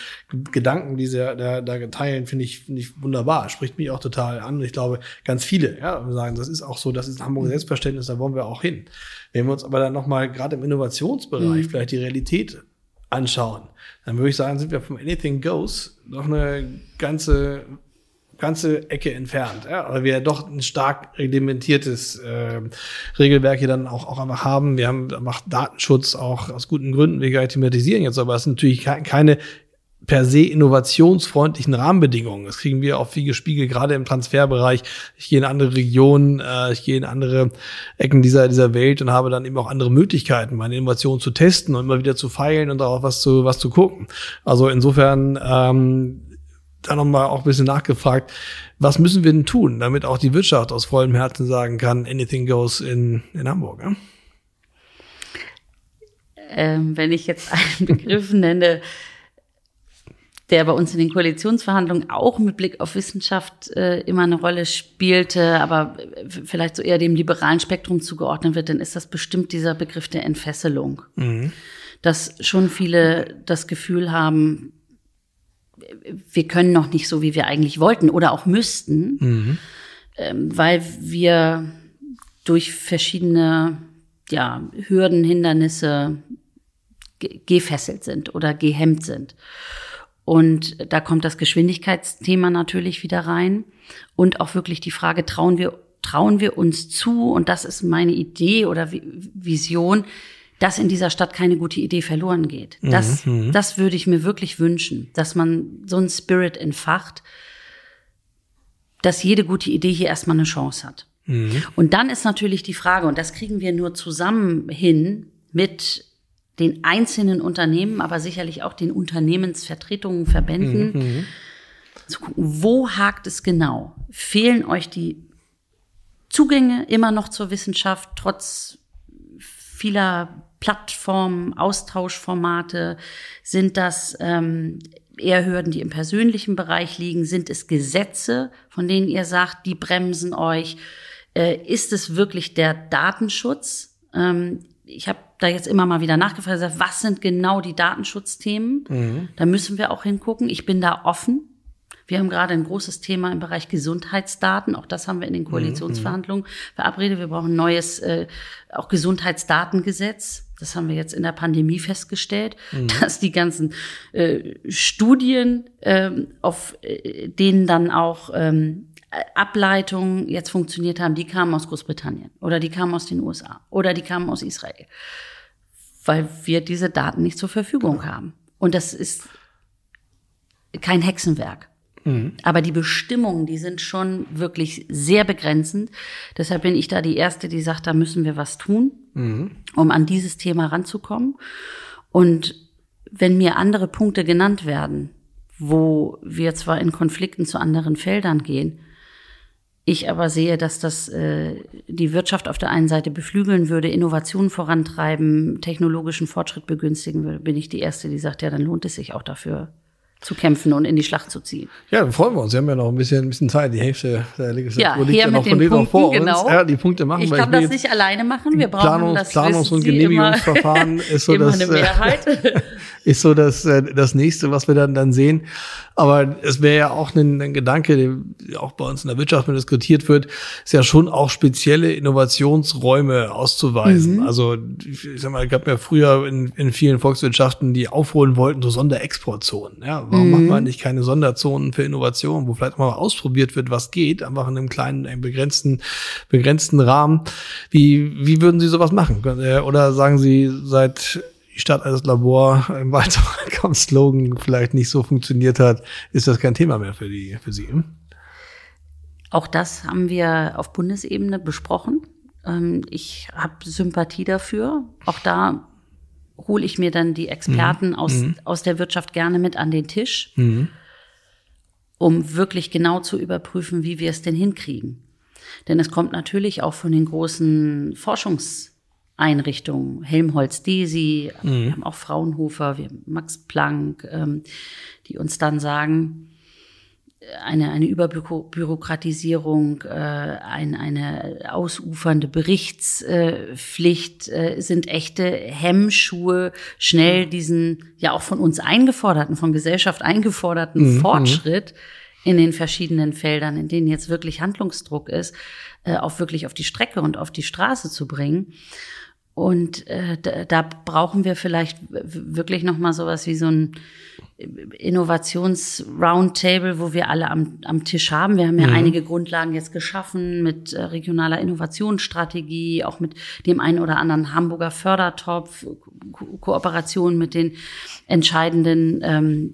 Speaker 2: Gedanken, die sie da, da teilen, finde ich, find ich wunderbar. Spricht mich auch total an. Ich glaube, ganz viele ja, sagen, das ist auch so, das ist ein Hamburger Selbstverständnis, da wollen wir auch hin. Wenn wir uns aber dann nochmal gerade im Innovationsbereich mhm. vielleicht die Realität anschauen, dann würde ich sagen, sind wir vom Anything Goes noch eine ganze ganze Ecke entfernt, ja, weil wir ja doch ein stark reglementiertes äh, Regelwerk hier dann auch, auch einfach haben. Wir haben macht Datenschutz auch aus guten Gründen, wir thematisieren jetzt, aber es sind natürlich keine per se innovationsfreundlichen Rahmenbedingungen. Das kriegen wir auch viel gespiegelt, gerade im Transferbereich. Ich gehe in andere Regionen, äh, ich gehe in andere Ecken dieser, dieser Welt und habe dann eben auch andere Möglichkeiten, meine Innovation zu testen und immer wieder zu feilen und darauf was zu, was zu gucken. Also insofern, ähm, da nochmal auch ein bisschen nachgefragt, was müssen wir denn tun, damit auch die Wirtschaft aus vollem Herzen sagen kann, anything goes in, in Hamburg? Ja?
Speaker 4: Ähm, wenn ich jetzt einen Begriff nenne, der bei uns in den Koalitionsverhandlungen auch mit Blick auf Wissenschaft äh, immer eine Rolle spielte, aber vielleicht so eher dem liberalen Spektrum zugeordnet wird, dann ist das bestimmt dieser Begriff der Entfesselung. Mhm. Dass schon viele das Gefühl haben, wir können noch nicht so, wie wir eigentlich wollten oder auch müssten, mhm. ähm, weil wir durch verschiedene ja, Hürden, Hindernisse gefesselt sind oder gehemmt sind. Und da kommt das Geschwindigkeitsthema natürlich wieder rein und auch wirklich die Frage, trauen wir, trauen wir uns zu? Und das ist meine Idee oder Vision, dass in dieser Stadt keine gute Idee verloren geht. Das, mhm. das würde ich mir wirklich wünschen, dass man so einen Spirit entfacht, dass jede gute Idee hier erstmal eine Chance hat. Mhm. Und dann ist natürlich die Frage, und das kriegen wir nur zusammen hin mit den einzelnen Unternehmen, aber sicherlich auch den Unternehmensvertretungen, Verbänden, mhm, mhm. zu gucken, wo hakt es genau? Fehlen euch die Zugänge immer noch zur Wissenschaft, trotz vieler Plattformen, Austauschformate? Sind das ähm, eher Hürden, die im persönlichen Bereich liegen? Sind es Gesetze, von denen ihr sagt, die bremsen euch? Äh, ist es wirklich der Datenschutz? Ähm, ich habe da jetzt immer mal wieder nachgefragt, was sind genau die Datenschutzthemen? Mhm. Da müssen wir auch hingucken. Ich bin da offen. Wir haben gerade ein großes Thema im Bereich Gesundheitsdaten. Auch das haben wir in den mhm. Koalitionsverhandlungen verabredet. Wir brauchen ein neues, äh, auch Gesundheitsdatengesetz. Das haben wir jetzt in der Pandemie festgestellt, mhm. dass die ganzen äh, Studien, ähm, auf äh, denen dann auch ähm, Ableitungen jetzt funktioniert haben, die kamen aus Großbritannien oder die kamen aus den USA oder die kamen aus Israel, weil wir diese Daten nicht zur Verfügung haben. Und das ist kein Hexenwerk. Mhm. Aber die Bestimmungen, die sind schon wirklich sehr begrenzend. Deshalb bin ich da die Erste, die sagt, da müssen wir was tun, mhm. um an dieses Thema ranzukommen. Und wenn mir andere Punkte genannt werden, wo wir zwar in Konflikten zu anderen Feldern gehen, ich aber sehe, dass das äh, die Wirtschaft auf der einen Seite beflügeln würde, Innovationen vorantreiben, technologischen Fortschritt begünstigen würde, bin ich die Erste, die sagt, ja, dann lohnt es sich auch dafür zu kämpfen und in die Schlacht zu ziehen.
Speaker 2: Ja, dann freuen wir uns. Wir haben ja noch ein bisschen, ein bisschen Zeit. Die Hälfte der
Speaker 4: Legislatur ja, liegt ja noch, von denen noch vor genau. uns.
Speaker 2: Ja, die Punkte machen
Speaker 4: ich
Speaker 2: wir.
Speaker 4: Ich kann das nicht alleine machen. Wir brauchen
Speaker 2: Planungs,
Speaker 4: das
Speaker 2: Planungs- und Genehmigungsverfahren ist so
Speaker 4: immer
Speaker 2: das,
Speaker 4: eine Mehrheit.
Speaker 2: ist so das, äh, das nächste, was wir dann, dann sehen. Aber es wäre ja auch ein, ein Gedanke, der auch bei uns in der Wirtschaft mit diskutiert wird, ist ja schon auch spezielle Innovationsräume auszuweisen. Mhm. Also ich sag mal, es gab ja früher in, in vielen Volkswirtschaften, die aufholen wollten, so Sonderexportzonen. Ja, warum mhm. macht man nicht keine Sonderzonen für Innovation, wo vielleicht mal ausprobiert wird, was geht, einfach in einem kleinen, einem begrenzten, begrenzten Rahmen. Wie, wie würden Sie sowas machen? Oder sagen Sie, seit die Stadt als Labor im Wahlkampfslogan vielleicht nicht so funktioniert hat, ist das kein Thema mehr für, die, für Sie.
Speaker 4: Auch das haben wir auf Bundesebene besprochen. Ähm, ich habe Sympathie dafür. Auch da hole ich mir dann die Experten mhm. aus, mhm. aus der Wirtschaft gerne mit an den Tisch, mhm. um wirklich genau zu überprüfen, wie wir es denn hinkriegen. Denn es kommt natürlich auch von den großen Forschungs- Einrichtungen, Helmholtz Desi, mhm. wir haben auch Fraunhofer, wir haben Max Planck, ähm, die uns dann sagen, eine, eine Überbürokratisierung, äh, ein, eine ausufernde Berichtspflicht äh, sind echte Hemmschuhe, schnell diesen ja auch von uns eingeforderten, von Gesellschaft eingeforderten mhm. Fortschritt in den verschiedenen Feldern, in denen jetzt wirklich Handlungsdruck ist, äh, auch wirklich auf die Strecke und auf die Straße zu bringen. Und äh, da, da brauchen wir vielleicht wirklich noch mal sowas wie so ein Innovations-Roundtable, wo wir alle am, am Tisch haben. Wir haben ja mhm. einige Grundlagen jetzt geschaffen mit äh, regionaler Innovationsstrategie, auch mit dem einen oder anderen Hamburger Fördertopf, Ko Kooperation mit den entscheidenden ähm,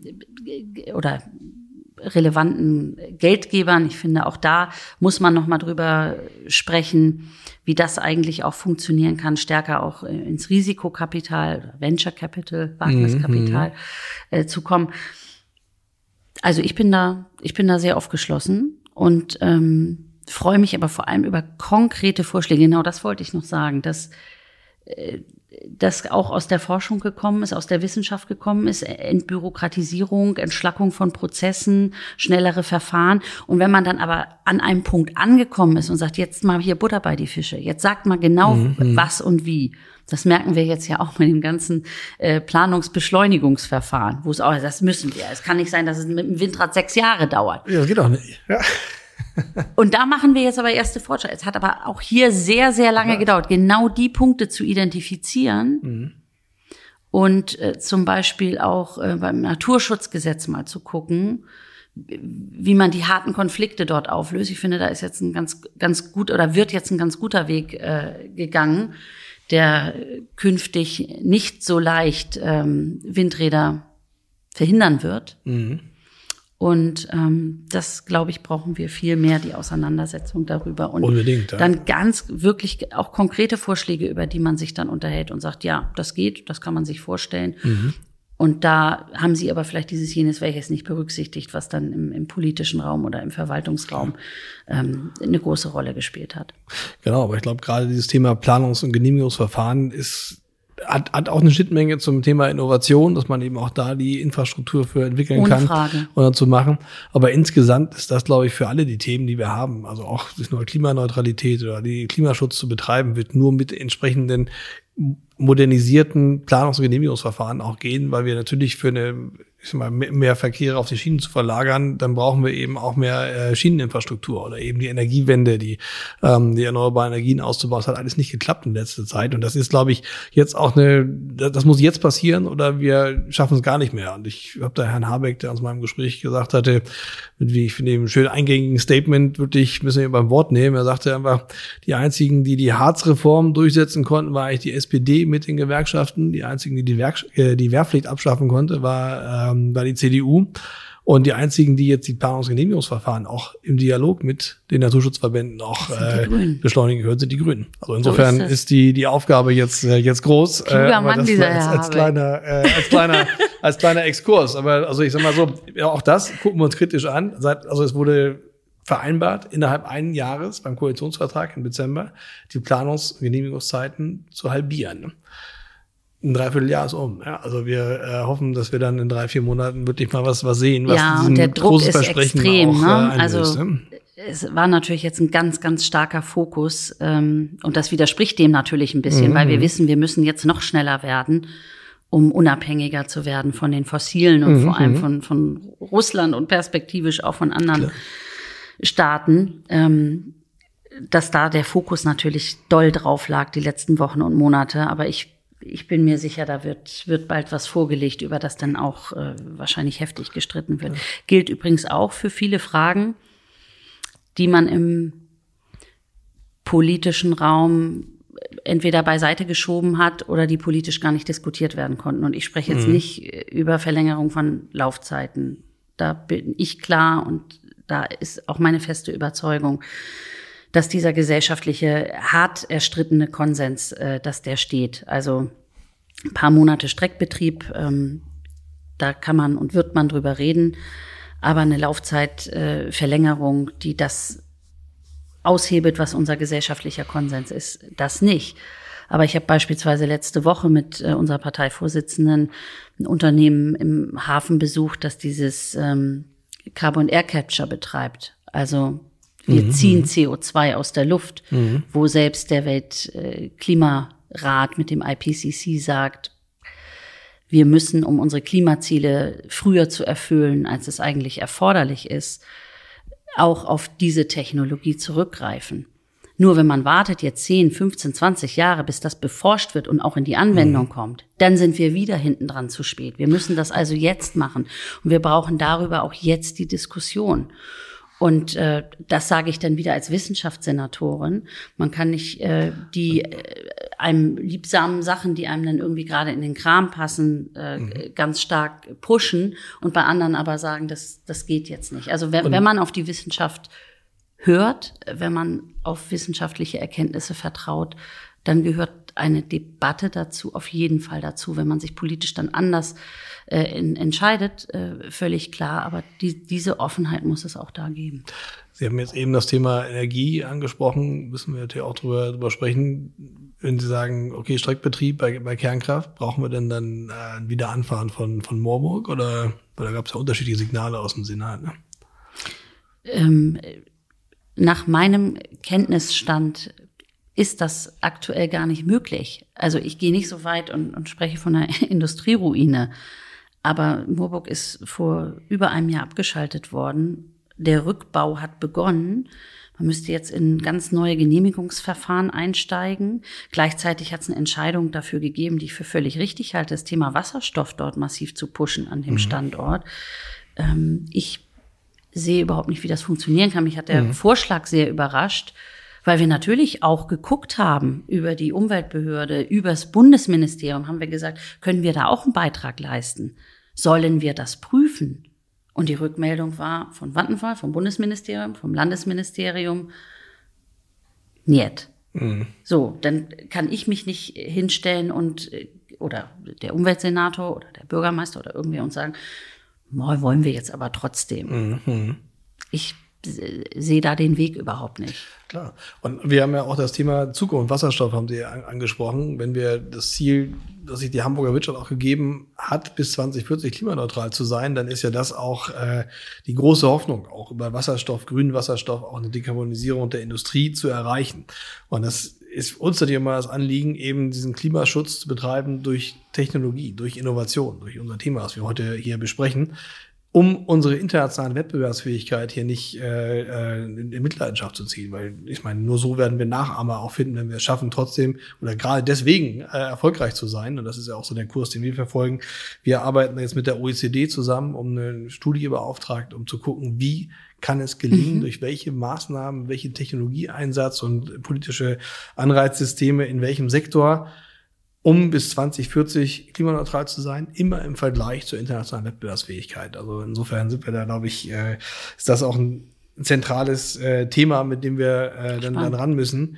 Speaker 4: oder relevanten Geldgebern. Ich finde, auch da muss man noch mal drüber sprechen, wie das eigentlich auch funktionieren kann, stärker auch äh, ins Risikokapital, Venture Capital, Wagniskapital mhm. äh, zu kommen. Also ich bin da, ich bin da sehr aufgeschlossen und ähm, freue mich aber vor allem über konkrete Vorschläge. Genau das wollte ich noch sagen, dass äh, das auch aus der Forschung gekommen ist, aus der Wissenschaft gekommen ist, Entbürokratisierung, Entschlackung von Prozessen, schnellere Verfahren. Und wenn man dann aber an einem Punkt angekommen ist und sagt, jetzt mal hier Butter bei die Fische, jetzt sagt mal genau mhm. was und wie. Das merken wir jetzt ja auch mit dem ganzen äh, Planungsbeschleunigungsverfahren, wo es auch, das müssen wir. Es kann nicht sein, dass es mit dem Windrad sechs Jahre dauert.
Speaker 2: Ja, das geht auch nicht. Ja.
Speaker 4: Und da machen wir jetzt aber erste Fortschritte. Es hat aber auch hier sehr, sehr lange ja. gedauert, genau die Punkte zu identifizieren. Mhm. Und äh, zum Beispiel auch äh, beim Naturschutzgesetz mal zu gucken, wie man die harten Konflikte dort auflöst. Ich finde, da ist jetzt ein ganz, ganz gut oder wird jetzt ein ganz guter Weg äh, gegangen, der künftig nicht so leicht ähm, Windräder verhindern wird. Mhm. Und ähm, das, glaube ich, brauchen wir viel mehr, die Auseinandersetzung darüber. Und
Speaker 2: Unbedingt, ja.
Speaker 4: dann ganz wirklich auch konkrete Vorschläge, über die man sich dann unterhält und sagt, ja, das geht, das kann man sich vorstellen. Mhm. Und da haben sie aber vielleicht dieses jenes welches nicht berücksichtigt, was dann im, im politischen Raum oder im Verwaltungsraum ähm, eine große Rolle gespielt hat.
Speaker 2: Genau, aber ich glaube, gerade dieses Thema Planungs- und Genehmigungsverfahren ist hat, hat auch eine Schnittmenge zum Thema Innovation, dass man eben auch da die Infrastruktur für entwickeln Ohne kann Frage. und dazu machen. Aber insgesamt ist das, glaube ich, für alle die Themen, die wir haben, also auch das neue Klimaneutralität oder die Klimaschutz zu betreiben, wird nur mit entsprechenden modernisierten Planungs- und Genehmigungsverfahren auch gehen, weil wir natürlich für eine ich sag mal, mehr Verkehre auf die Schienen zu verlagern, dann brauchen wir eben auch mehr äh, Schieneninfrastruktur oder eben die Energiewende, die, ähm, die erneuerbaren Energien auszubauen. Das hat alles nicht geklappt in letzter Zeit. Und das ist, glaube ich, jetzt auch eine, das muss jetzt passieren oder wir schaffen es gar nicht mehr. Und ich habe da Herrn Habeck, der mal im Gespräch gesagt hatte, mit wie ich finde, einem schön eingängigen Statement wirklich müssen wir beim Wort nehmen. Er sagte einfach, die einzigen, die die Harz-Reform durchsetzen konnten, war eigentlich die SPD mit den Gewerkschaften. Die einzigen, die die, Werk äh, die Wehrpflicht abschaffen konnte, war, ähm, war die CDU. Und die einzigen, die jetzt die Planungsgenehmigungsverfahren auch im Dialog mit den Naturschutzverbänden auch äh, beschleunigen können, sind die Grünen. Also insofern so ist, ist, die die Aufgabe jetzt äh, jetzt groß.
Speaker 4: Kluger äh, Mann, dieser als,
Speaker 2: als kleiner äh, als kleiner als kleiner Exkurs. Aber also ich sag mal so, ja, auch das gucken wir uns kritisch an. Seit, also es wurde vereinbart, innerhalb eines Jahres beim Koalitionsvertrag im Dezember die Planungs- und Genehmigungszeiten zu halbieren ein Dreivierteljahr ist um. Ja, also wir äh, hoffen, dass wir dann in drei, vier Monaten wirklich mal was, was sehen, was
Speaker 4: ja, und der Druck ist extrem. Auch, ne? Äh, also ne? es war natürlich jetzt ein ganz, ganz starker Fokus ähm, und das widerspricht dem natürlich ein bisschen, mhm. weil wir wissen, wir müssen jetzt noch schneller werden, um unabhängiger zu werden von den Fossilen und mhm. vor allem mhm. von, von Russland und perspektivisch auch von anderen Klar. Staaten. Ähm, dass da der Fokus natürlich doll drauf lag die letzten Wochen und Monate. Aber ich ich bin mir sicher, da wird, wird bald was vorgelegt, über das dann auch äh, wahrscheinlich heftig gestritten wird. Ja. Gilt übrigens auch für viele Fragen, die man im politischen Raum entweder beiseite geschoben hat oder die politisch gar nicht diskutiert werden konnten. Und ich spreche jetzt mhm. nicht über Verlängerung von Laufzeiten. Da bin ich klar und da ist auch meine feste Überzeugung, dass dieser gesellschaftliche, hart erstrittene Konsens, äh, dass der steht. Also ein paar Monate Streckbetrieb, ähm, da kann man und wird man drüber reden, aber eine Laufzeitverlängerung, äh, die das aushebelt, was unser gesellschaftlicher Konsens ist, das nicht. Aber ich habe beispielsweise letzte Woche mit äh, unserer Parteivorsitzenden ein Unternehmen im Hafen besucht, das dieses ähm, Carbon Air Capture betreibt. Also wir mhm. ziehen CO2 aus der Luft, mhm. wo selbst der Weltklimarat mit dem IPCC sagt, wir müssen, um unsere Klimaziele früher zu erfüllen, als es eigentlich erforderlich ist, auch auf diese Technologie zurückgreifen. Nur wenn man wartet jetzt 10, 15, 20 Jahre, bis das beforscht wird und auch in die Anwendung mhm. kommt, dann sind wir wieder hinten dran zu spät. Wir müssen das also jetzt machen. Und wir brauchen darüber auch jetzt die Diskussion. Und äh, das sage ich dann wieder als Wissenschaftssenatorin. Man kann nicht äh, die äh, einem liebsamen Sachen, die einem dann irgendwie gerade in den Kram passen, äh, mhm. ganz stark pushen und bei anderen aber sagen, das, das geht jetzt nicht. Also wenn, wenn man auf die Wissenschaft hört, wenn man auf wissenschaftliche Erkenntnisse vertraut, dann gehört eine Debatte dazu auf jeden Fall dazu. Wenn man sich politisch dann anders äh, in, entscheidet, äh, völlig klar. Aber die, diese Offenheit muss es auch da geben.
Speaker 2: Sie haben jetzt eben das Thema Energie angesprochen, müssen wir natürlich auch drüber, drüber sprechen. Wenn Sie sagen, okay, Streckbetrieb bei, bei Kernkraft, brauchen wir denn dann äh, ein Wiederanfahren von, von Moorburg oder weil da gab es ja unterschiedliche Signale aus dem Senat? Ne?
Speaker 4: Ähm, nach meinem Kenntnisstand ist das aktuell gar nicht möglich. Also ich gehe nicht so weit und, und spreche von einer Industrieruine. Aber Moorburg ist vor über einem Jahr abgeschaltet worden. Der Rückbau hat begonnen. Man müsste jetzt in ganz neue Genehmigungsverfahren einsteigen. Gleichzeitig hat es eine Entscheidung dafür gegeben, die ich für völlig richtig halte, das Thema Wasserstoff dort massiv zu pushen an dem mhm. Standort. Ähm, ich sehe überhaupt nicht, wie das funktionieren kann. Mich hat der mhm. Vorschlag sehr überrascht weil wir natürlich auch geguckt haben über die Umweltbehörde, übers Bundesministerium, haben wir gesagt, können wir da auch einen Beitrag leisten? Sollen wir das prüfen? Und die Rückmeldung war von Vattenfall, vom Bundesministerium, vom Landesministerium, niet. Mhm. So, dann kann ich mich nicht hinstellen und oder der Umweltsenator oder der Bürgermeister oder irgendwer und sagen, wollen wir jetzt aber trotzdem. Mhm. Ich sehe da den Weg überhaupt nicht.
Speaker 2: Klar. Und wir haben ja auch das Thema Zukunft, Wasserstoff haben Sie ja angesprochen. Wenn wir das Ziel, das sich die Hamburger Wirtschaft auch gegeben hat, bis 2040 klimaneutral zu sein, dann ist ja das auch äh, die große Hoffnung, auch über Wasserstoff, grünen Wasserstoff, auch eine Dekarbonisierung der Industrie zu erreichen. Und das ist uns natürlich immer das Anliegen, eben diesen Klimaschutz zu betreiben durch Technologie, durch Innovation, durch unser Thema, was wir heute hier besprechen um unsere internationale Wettbewerbsfähigkeit hier nicht äh, äh, in Mitleidenschaft zu ziehen. Weil ich meine, nur so werden wir Nachahmer auch finden, wenn wir es schaffen, trotzdem oder gerade deswegen äh, erfolgreich zu sein. Und das ist ja auch so der Kurs, den wir verfolgen. Wir arbeiten jetzt mit der OECD zusammen, um eine Studie beauftragt, um zu gucken, wie kann es gelingen, mhm. durch welche Maßnahmen, welche Technologieeinsatz und politische Anreizsysteme in welchem Sektor um bis 2040 klimaneutral zu sein, immer im Vergleich zur internationalen Wettbewerbsfähigkeit. Also insofern sind wir da, glaube ich, äh, ist das auch ein zentrales äh, Thema, mit dem wir äh, dann, dann ran müssen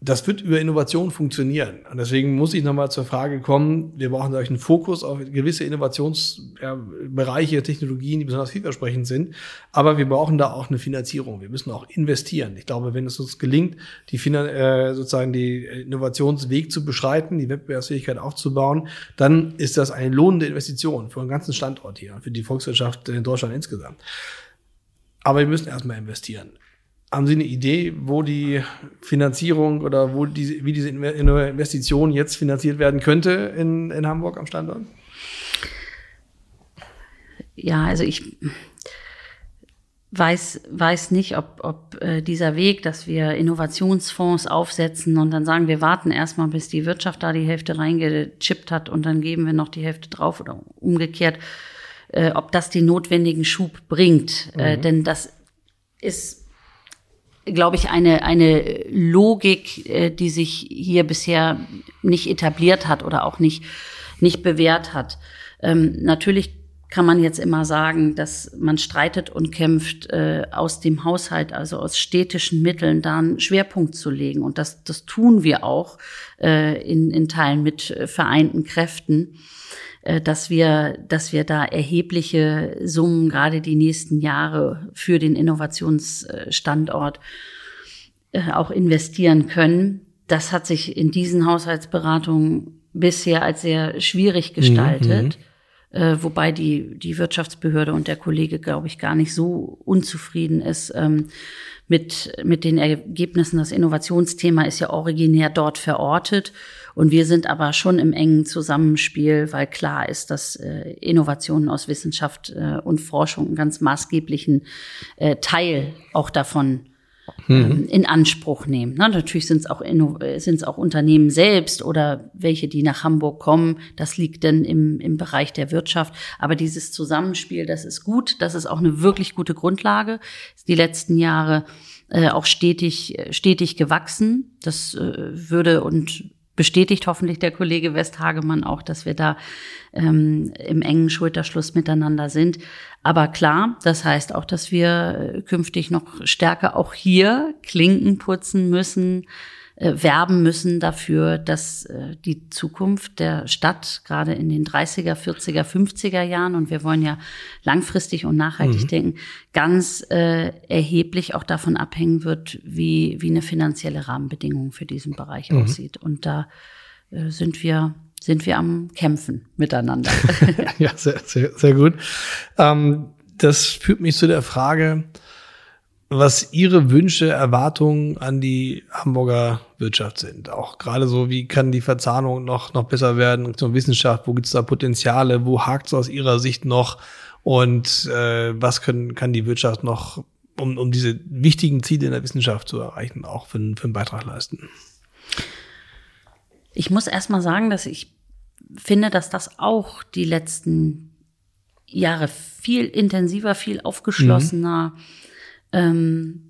Speaker 2: das wird über Innovation funktionieren. Und deswegen muss ich nochmal zur Frage kommen, wir brauchen solchen Fokus auf gewisse Innovationsbereiche, Technologien, die besonders vielversprechend sind. Aber wir brauchen da auch eine Finanzierung. Wir müssen auch investieren. Ich glaube, wenn es uns gelingt, die äh, sozusagen die Innovationsweg zu beschreiten, die Wettbewerbsfähigkeit aufzubauen, dann ist das eine lohnende Investition für einen ganzen Standort hier, für die Volkswirtschaft in Deutschland insgesamt. Aber wir müssen erstmal investieren. Haben Sie eine Idee, wo die Finanzierung oder wo die, wie diese Investition jetzt finanziert werden könnte in, in Hamburg am Standort?
Speaker 4: Ja, also ich weiß, weiß nicht, ob, ob äh, dieser Weg, dass wir Innovationsfonds aufsetzen und dann sagen, wir warten erstmal, bis die Wirtschaft da die Hälfte reingechippt hat und dann geben wir noch die Hälfte drauf oder umgekehrt, äh, ob das den notwendigen Schub bringt. Äh, mhm. Äh, denn das ist glaube ich, eine, eine Logik, äh, die sich hier bisher nicht etabliert hat oder auch nicht, nicht bewährt hat. Ähm, natürlich kann man jetzt immer sagen, dass man streitet und kämpft, äh, aus dem Haushalt, also aus städtischen Mitteln, da einen Schwerpunkt zu legen. Und das, das tun wir auch äh, in, in Teilen mit äh, vereinten Kräften. Äh, dass wir, dass wir da erhebliche Summen gerade die nächsten Jahre für den Innovationsstandort äh, auch investieren können. Das hat sich in diesen Haushaltsberatungen bisher als sehr schwierig gestaltet. Mhm. Äh, wobei die, die Wirtschaftsbehörde und der Kollege, glaube ich, gar nicht so unzufrieden ist ähm, mit, mit den Ergebnissen. Das Innovationsthema ist ja originär dort verortet. Und wir sind aber schon im engen Zusammenspiel, weil klar ist, dass äh, Innovationen aus Wissenschaft äh, und Forschung einen ganz maßgeblichen äh, Teil auch davon ähm, in Anspruch nehmen. Na, natürlich sind es auch, sind's auch Unternehmen selbst oder welche, die nach Hamburg kommen. Das liegt dann im, im Bereich der Wirtschaft. Aber dieses Zusammenspiel, das ist gut. Das ist auch eine wirklich gute Grundlage. Die letzten Jahre äh, auch stetig, stetig gewachsen. Das äh, würde und bestätigt hoffentlich der Kollege Westhagemann auch, dass wir da ähm, im engen Schulterschluss miteinander sind. Aber klar, das heißt auch, dass wir äh, künftig noch stärker auch hier Klinken putzen müssen, äh, werben müssen dafür, dass äh, die Zukunft der Stadt gerade in den 30er, 40er, 50er Jahren, und wir wollen ja langfristig und nachhaltig mhm. denken, ganz äh, erheblich auch davon abhängen wird, wie, wie eine finanzielle Rahmenbedingung für diesen Bereich mhm. aussieht. Und da äh, sind wir sind wir am Kämpfen miteinander.
Speaker 2: ja, sehr, sehr, sehr gut. Ähm, das führt mich zu der Frage, was Ihre Wünsche, Erwartungen an die Hamburger Wirtschaft sind. Auch gerade so, wie kann die Verzahnung noch, noch besser werden zur Wissenschaft? Wo gibt es da Potenziale? Wo hakt es aus Ihrer Sicht noch? Und äh, was können, kann die Wirtschaft noch, um, um diese wichtigen Ziele in der Wissenschaft zu erreichen, auch für, für einen Beitrag leisten?
Speaker 4: Ich muss erst mal sagen, dass ich finde, dass das auch die letzten Jahre viel intensiver, viel aufgeschlossener, mhm ähm,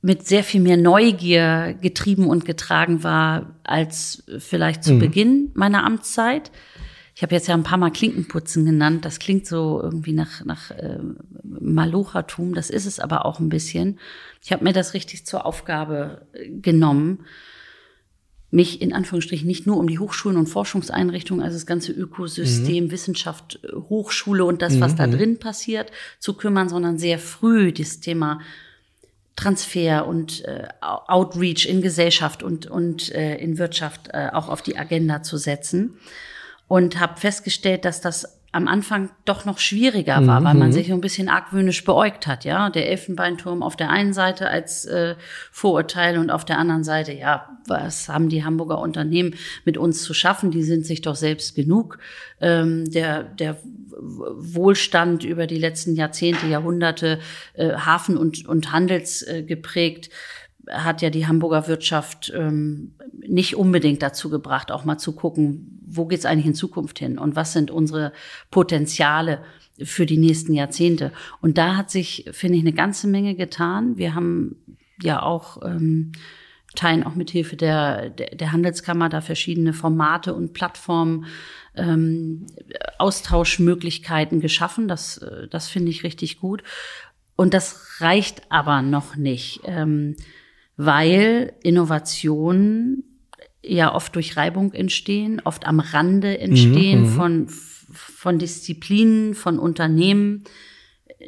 Speaker 4: mit sehr viel mehr Neugier getrieben und getragen war als vielleicht zu mhm. Beginn meiner Amtszeit. Ich habe jetzt ja ein paar Mal Klinkenputzen genannt. Das klingt so irgendwie nach, nach äh, Malochatum. Das ist es aber auch ein bisschen. Ich habe mir das richtig zur Aufgabe genommen, mich in Anführungsstrichen nicht nur um die Hochschulen und Forschungseinrichtungen, also das ganze Ökosystem, mhm. Wissenschaft, Hochschule und das, was mhm. da drin passiert, zu kümmern, sondern sehr früh das Thema Transfer und äh, Outreach in Gesellschaft und, und äh, in Wirtschaft äh, auch auf die Agenda zu setzen. Und habe festgestellt, dass das am Anfang doch noch schwieriger war, mhm. weil man sich ein bisschen argwöhnisch beäugt hat, ja. Der Elfenbeinturm auf der einen Seite als äh, Vorurteil und auf der anderen Seite, ja, was haben die Hamburger Unternehmen mit uns zu schaffen? Die sind sich doch selbst genug. Ähm, der, der Wohlstand über die letzten Jahrzehnte, Jahrhunderte, äh, Hafen und, und Handels äh, geprägt hat ja die Hamburger Wirtschaft ähm, nicht unbedingt dazu gebracht, auch mal zu gucken, wo geht's eigentlich in Zukunft hin und was sind unsere Potenziale für die nächsten Jahrzehnte. Und da hat sich, finde ich, eine ganze Menge getan. Wir haben ja auch ähm, teilen auch mit Hilfe der, der, der Handelskammer da verschiedene Formate und Plattformen, ähm, Austauschmöglichkeiten geschaffen. Das, äh, das finde ich richtig gut. Und das reicht aber noch nicht. Ähm, weil Innovationen ja oft durch Reibung entstehen, oft am Rande entstehen mhm, mhm. von, von Disziplinen, von Unternehmen,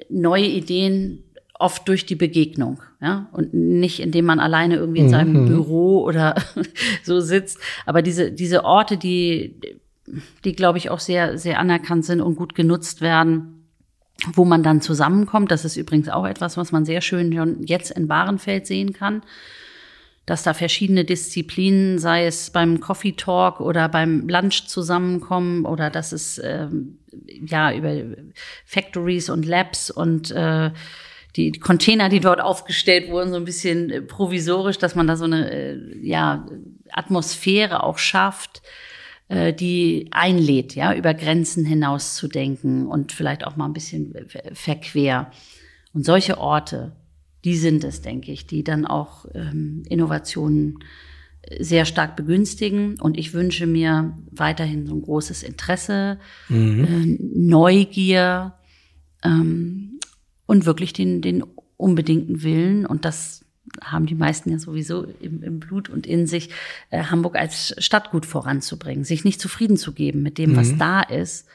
Speaker 4: neue Ideen oft durch die Begegnung, ja, und nicht indem man alleine irgendwie in mhm, seinem mhm. Büro oder so sitzt. Aber diese, diese Orte, die, die glaube ich auch sehr, sehr anerkannt sind und gut genutzt werden, wo man dann zusammenkommt. Das ist übrigens auch etwas, was man sehr schön schon jetzt in Bahrenfeld sehen kann, dass da verschiedene Disziplinen, sei es beim Coffee Talk oder beim Lunch zusammenkommen oder dass es ähm, ja über Factories und Labs und äh, die Container, die dort aufgestellt wurden, so ein bisschen provisorisch, dass man da so eine äh, ja Atmosphäre auch schafft äh, die einlädt, ja, über Grenzen hinaus zu denken und vielleicht auch mal ein bisschen verquer. Und solche Orte, die sind es, denke ich, die dann auch ähm, Innovationen äh, sehr stark begünstigen. Und ich wünsche mir weiterhin so ein großes Interesse, mhm. äh, Neugier ähm, und wirklich den, den unbedingten Willen. Und das haben die meisten ja sowieso im, im Blut und in sich, äh, Hamburg als Stadtgut voranzubringen, sich nicht zufrieden zu geben mit dem, mhm. was da ist,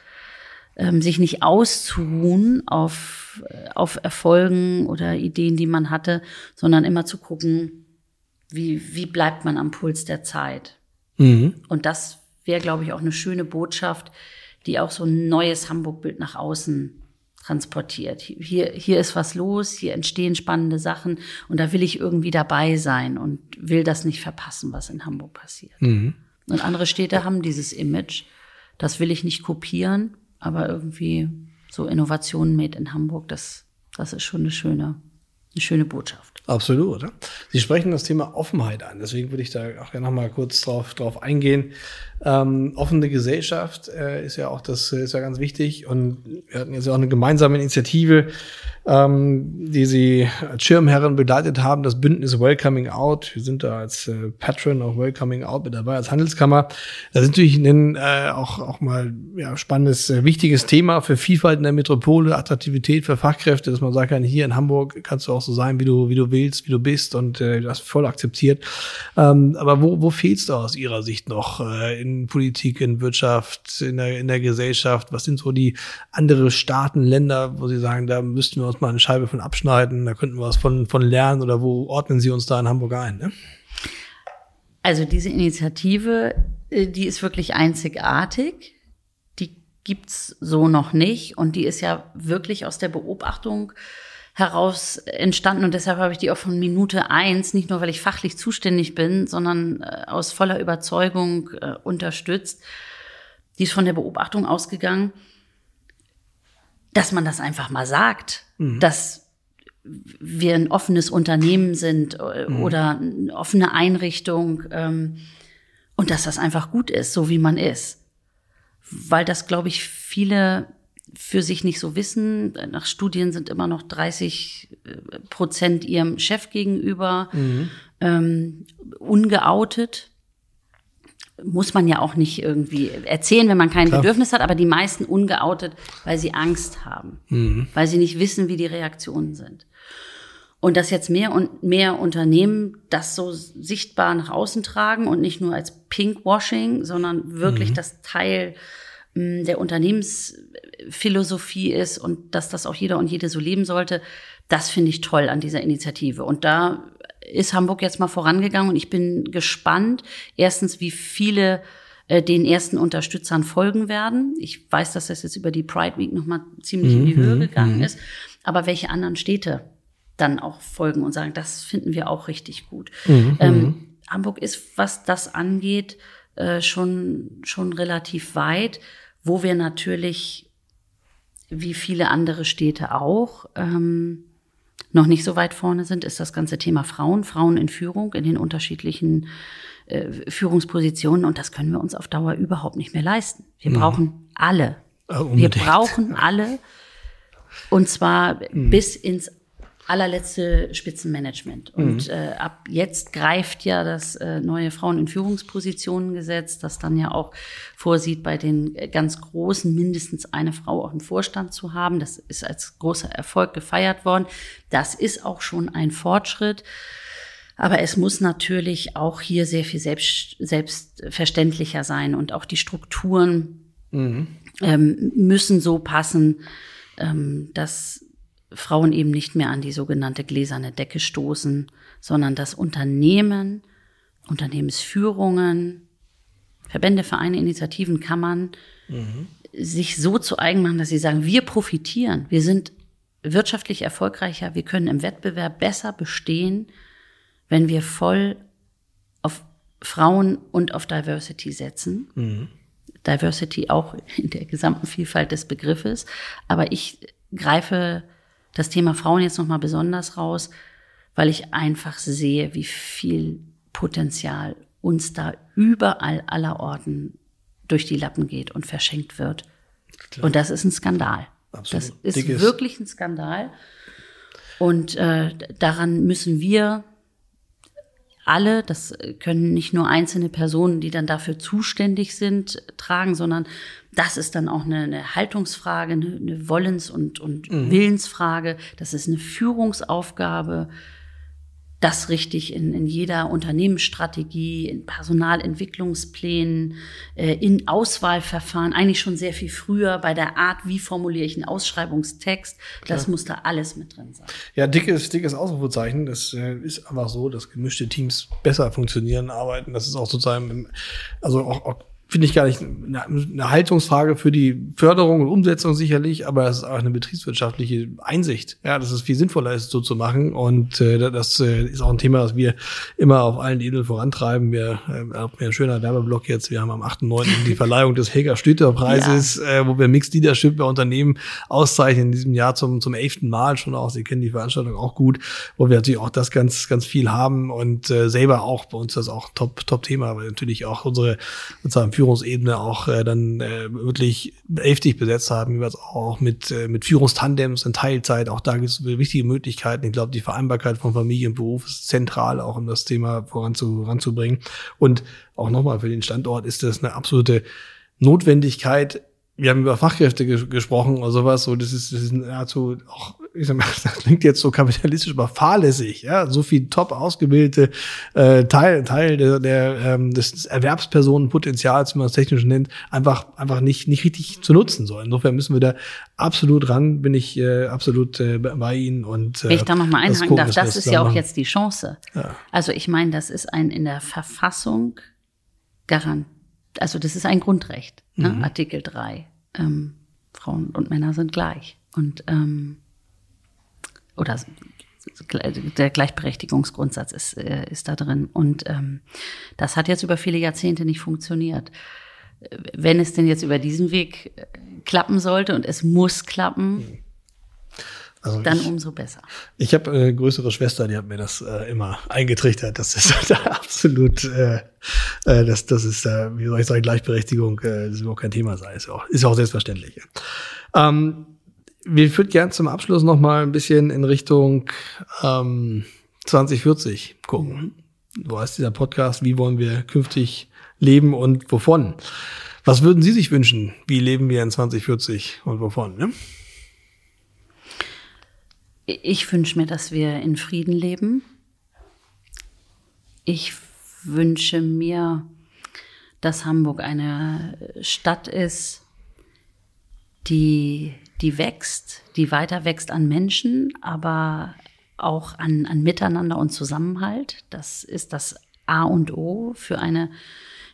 Speaker 4: ähm, sich nicht auszuruhen auf, äh, auf Erfolgen oder Ideen, die man hatte, sondern immer zu gucken, wie, wie bleibt man am Puls der Zeit. Mhm. Und das wäre, glaube ich, auch eine schöne Botschaft, die auch so ein neues Hamburg-Bild nach außen transportiert. Hier, hier ist was los, hier entstehen spannende Sachen und da will ich irgendwie dabei sein und will das nicht verpassen, was in Hamburg passiert. Mhm. Und andere Städte haben dieses Image. Das will ich nicht kopieren, aber irgendwie so Innovationen made in Hamburg, das, das ist schon eine schöne, eine schöne Botschaft.
Speaker 2: Absolut. Oder? Sie sprechen das Thema Offenheit an. Deswegen würde ich da auch gerne noch mal kurz drauf, drauf eingehen. Ähm, offene Gesellschaft äh, ist ja auch das ist ja ganz wichtig und wir hatten jetzt ja auch eine gemeinsame Initiative ähm, die sie als Schirmherren begleitet haben, das Bündnis Welcoming Out. Wir sind da als äh, Patron of Welcoming Out mit dabei, als Handelskammer. Das ist natürlich ein, äh, auch, auch mal ja, spannendes, äh, wichtiges Thema für Vielfalt in der Metropole, Attraktivität für Fachkräfte, dass man sagen kann, hier in Hamburg kannst du auch so sein, wie du, wie du willst, wie du bist und äh, das voll akzeptiert. Ähm, aber wo, wo fehlst du aus Ihrer Sicht noch äh, in Politik, in Wirtschaft, in der, in der Gesellschaft? Was sind so die andere Staaten, Länder, wo Sie sagen, da müssten wir uns uns mal eine Scheibe von abschneiden, da könnten wir was von, von lernen oder wo ordnen Sie uns da in Hamburg ein? Ne?
Speaker 4: Also diese Initiative, äh, die ist wirklich einzigartig. Die gibt's so noch nicht und die ist ja wirklich aus der Beobachtung heraus entstanden und deshalb habe ich die auch von Minute eins, nicht nur weil ich fachlich zuständig bin, sondern äh, aus voller Überzeugung äh, unterstützt. Die ist von der Beobachtung ausgegangen, dass man das einfach mal sagt, mhm. dass wir ein offenes Unternehmen sind äh, mhm. oder eine offene Einrichtung ähm, und dass das einfach gut ist, so wie man ist. Weil das, glaube ich, viele für sich nicht so wissen. Nach Studien sind immer noch 30 äh, Prozent ihrem Chef gegenüber mhm. ähm, ungeoutet muss man ja auch nicht irgendwie erzählen, wenn man kein Klar. Bedürfnis hat, aber die meisten ungeoutet, weil sie Angst haben, mhm. weil sie nicht wissen, wie die Reaktionen sind. Und dass jetzt mehr und mehr Unternehmen das so sichtbar nach außen tragen und nicht nur als Pinkwashing, sondern wirklich mhm. das Teil mh, der Unternehmensphilosophie ist und dass das auch jeder und jede so leben sollte, das finde ich toll an dieser Initiative. Und da ist Hamburg jetzt mal vorangegangen und ich bin gespannt, erstens, wie viele äh, den ersten Unterstützern folgen werden. Ich weiß, dass das jetzt über die Pride Week nochmal ziemlich in die
Speaker 2: Mhm,
Speaker 4: Höhe gegangen ist. Aber welche anderen Städte dann auch folgen und sagen, das finden wir auch richtig gut.
Speaker 2: Mhm,
Speaker 4: Ähm, Hamburg ist, was das angeht, äh, schon, schon relativ weit, wo wir natürlich, wie viele andere Städte auch, ähm, noch nicht so weit vorne sind, ist das ganze Thema Frauen, Frauen in Führung in den unterschiedlichen äh, Führungspositionen. Und das können wir uns auf Dauer überhaupt nicht mehr leisten. Wir brauchen alle.
Speaker 2: Äh,
Speaker 4: Wir brauchen alle. Und zwar bis ins allerletzte Spitzenmanagement. Und äh, ab jetzt greift ja das äh, neue Frauen in Führungspositionen Gesetz, das dann ja auch vorsieht, bei den äh, ganz Großen mindestens eine Frau auch im Vorstand zu haben. Das ist als großer Erfolg gefeiert worden. Das ist auch schon ein Fortschritt. Aber es muss natürlich auch hier sehr viel selbst, selbstverständlicher sein und auch die Strukturen ähm, müssen so passen, ähm, dass Frauen eben nicht mehr an die sogenannte gläserne Decke stoßen, sondern dass Unternehmen, Unternehmensführungen, Verbände, Vereine, Initiativen, Kammern sich so zu eigen machen, dass sie sagen, wir profitieren, wir sind wirtschaftlich erfolgreicher, wir können im Wettbewerb besser bestehen, wenn wir voll auf Frauen und auf Diversity setzen. Diversity auch in der gesamten Vielfalt des Begriffes. Aber ich greife das Thema Frauen jetzt nochmal besonders raus, weil ich einfach sehe, wie viel Potenzial uns da überall aller Orten durch die Lappen geht und verschenkt wird. Und das ist ein Skandal.
Speaker 2: Absolut.
Speaker 4: Das ist
Speaker 2: Dickes-
Speaker 4: wirklich ein Skandal. Und äh, daran müssen wir alle, das können nicht nur einzelne Personen, die dann dafür zuständig sind, tragen, sondern das ist dann auch eine, eine Haltungsfrage, eine, eine Wollens- und, und Willensfrage. Das ist eine Führungsaufgabe, das richtig in, in jeder Unternehmensstrategie, in Personalentwicklungsplänen, äh, in Auswahlverfahren, eigentlich schon sehr viel früher bei der Art, wie formuliere ich einen Ausschreibungstext. Das muss da alles mit drin sein.
Speaker 2: Ja, dickes, dickes Ausrufezeichen. Das äh, ist einfach so, dass gemischte Teams besser funktionieren, arbeiten. Das ist auch sozusagen, also auch, auch finde ich gar nicht eine, eine Haltungsfrage für die Förderung und Umsetzung sicherlich, aber es ist auch eine betriebswirtschaftliche Einsicht. Ja, dass es viel sinnvoller ist, so zu machen. Und äh, das äh, ist auch ein Thema, das wir immer auf allen Ebenen vorantreiben. Wir äh, haben ja ein schöner Werbeblock jetzt. Wir haben am 8.9. die Verleihung des Helga Stüter Preises, äh, wo wir Mixed Leadership bei Unternehmen auszeichnen in diesem Jahr zum, zum elften Mal schon auch. Sie kennen die Veranstaltung auch gut, wo wir natürlich auch das ganz, ganz viel haben und äh, selber auch bei uns das auch top, top Thema, weil natürlich auch unsere sozusagen Führungsebene auch äh, dann äh, wirklich elftig besetzt haben, jeweils auch mit, äh, mit Führungstandems in Teilzeit. Auch da gibt es wichtige Möglichkeiten. Ich glaube, die Vereinbarkeit von Familie und Beruf ist zentral, auch um das Thema voranzu, voranzubringen. Und auch nochmal für den Standort ist das eine absolute Notwendigkeit, wir haben über Fachkräfte ges gesprochen oder sowas, so das ist, das ist nahezu auch, ich sag mal, das klingt jetzt so kapitalistisch, aber fahrlässig, ja, so viel top ausgebildete äh, Teil, Teil der, der ähm, des Erwerbspersonenpotenzials, wie man es technisch nennt, einfach einfach nicht nicht richtig zu nutzen soll. Insofern müssen wir da absolut ran, bin ich äh, absolut äh, bei Ihnen und äh,
Speaker 4: Wenn ich da nochmal einhaken darf, das ist ja auch jetzt die Chance.
Speaker 2: Ja.
Speaker 4: Also ich meine, das ist ein in der Verfassung garant, also das ist ein Grundrecht, ne?
Speaker 2: Mhm.
Speaker 4: Artikel 3. Ähm, Frauen und Männer sind gleich. Und ähm, oder der Gleichberechtigungsgrundsatz ist, äh, ist da drin. Und ähm, das hat jetzt über viele Jahrzehnte nicht funktioniert. Wenn es denn jetzt über diesen Weg äh, klappen sollte und es muss klappen,
Speaker 2: Also
Speaker 4: dann
Speaker 2: ich,
Speaker 4: umso besser.
Speaker 2: Ich habe eine größere Schwester, die hat mir das äh, immer eingetrichtert. Das ist da absolut, äh, äh, das, das ist, äh, wie soll ich sagen, Gleichberechtigung, äh, das ist überhaupt kein Thema sei. Ist ja auch, ist ja auch selbstverständlich. Ähm, wir würden gern zum Abschluss noch mal ein bisschen in Richtung ähm, 2040 gucken. So heißt dieser Podcast, wie wollen wir künftig leben und wovon? Was würden Sie sich wünschen? Wie leben wir in 2040 und wovon? Ne?
Speaker 4: Ich wünsche mir, dass wir in Frieden leben. Ich wünsche mir, dass Hamburg eine Stadt ist, die, die wächst, die weiter wächst an Menschen, aber auch an, an Miteinander und Zusammenhalt. Das ist das A und O für eine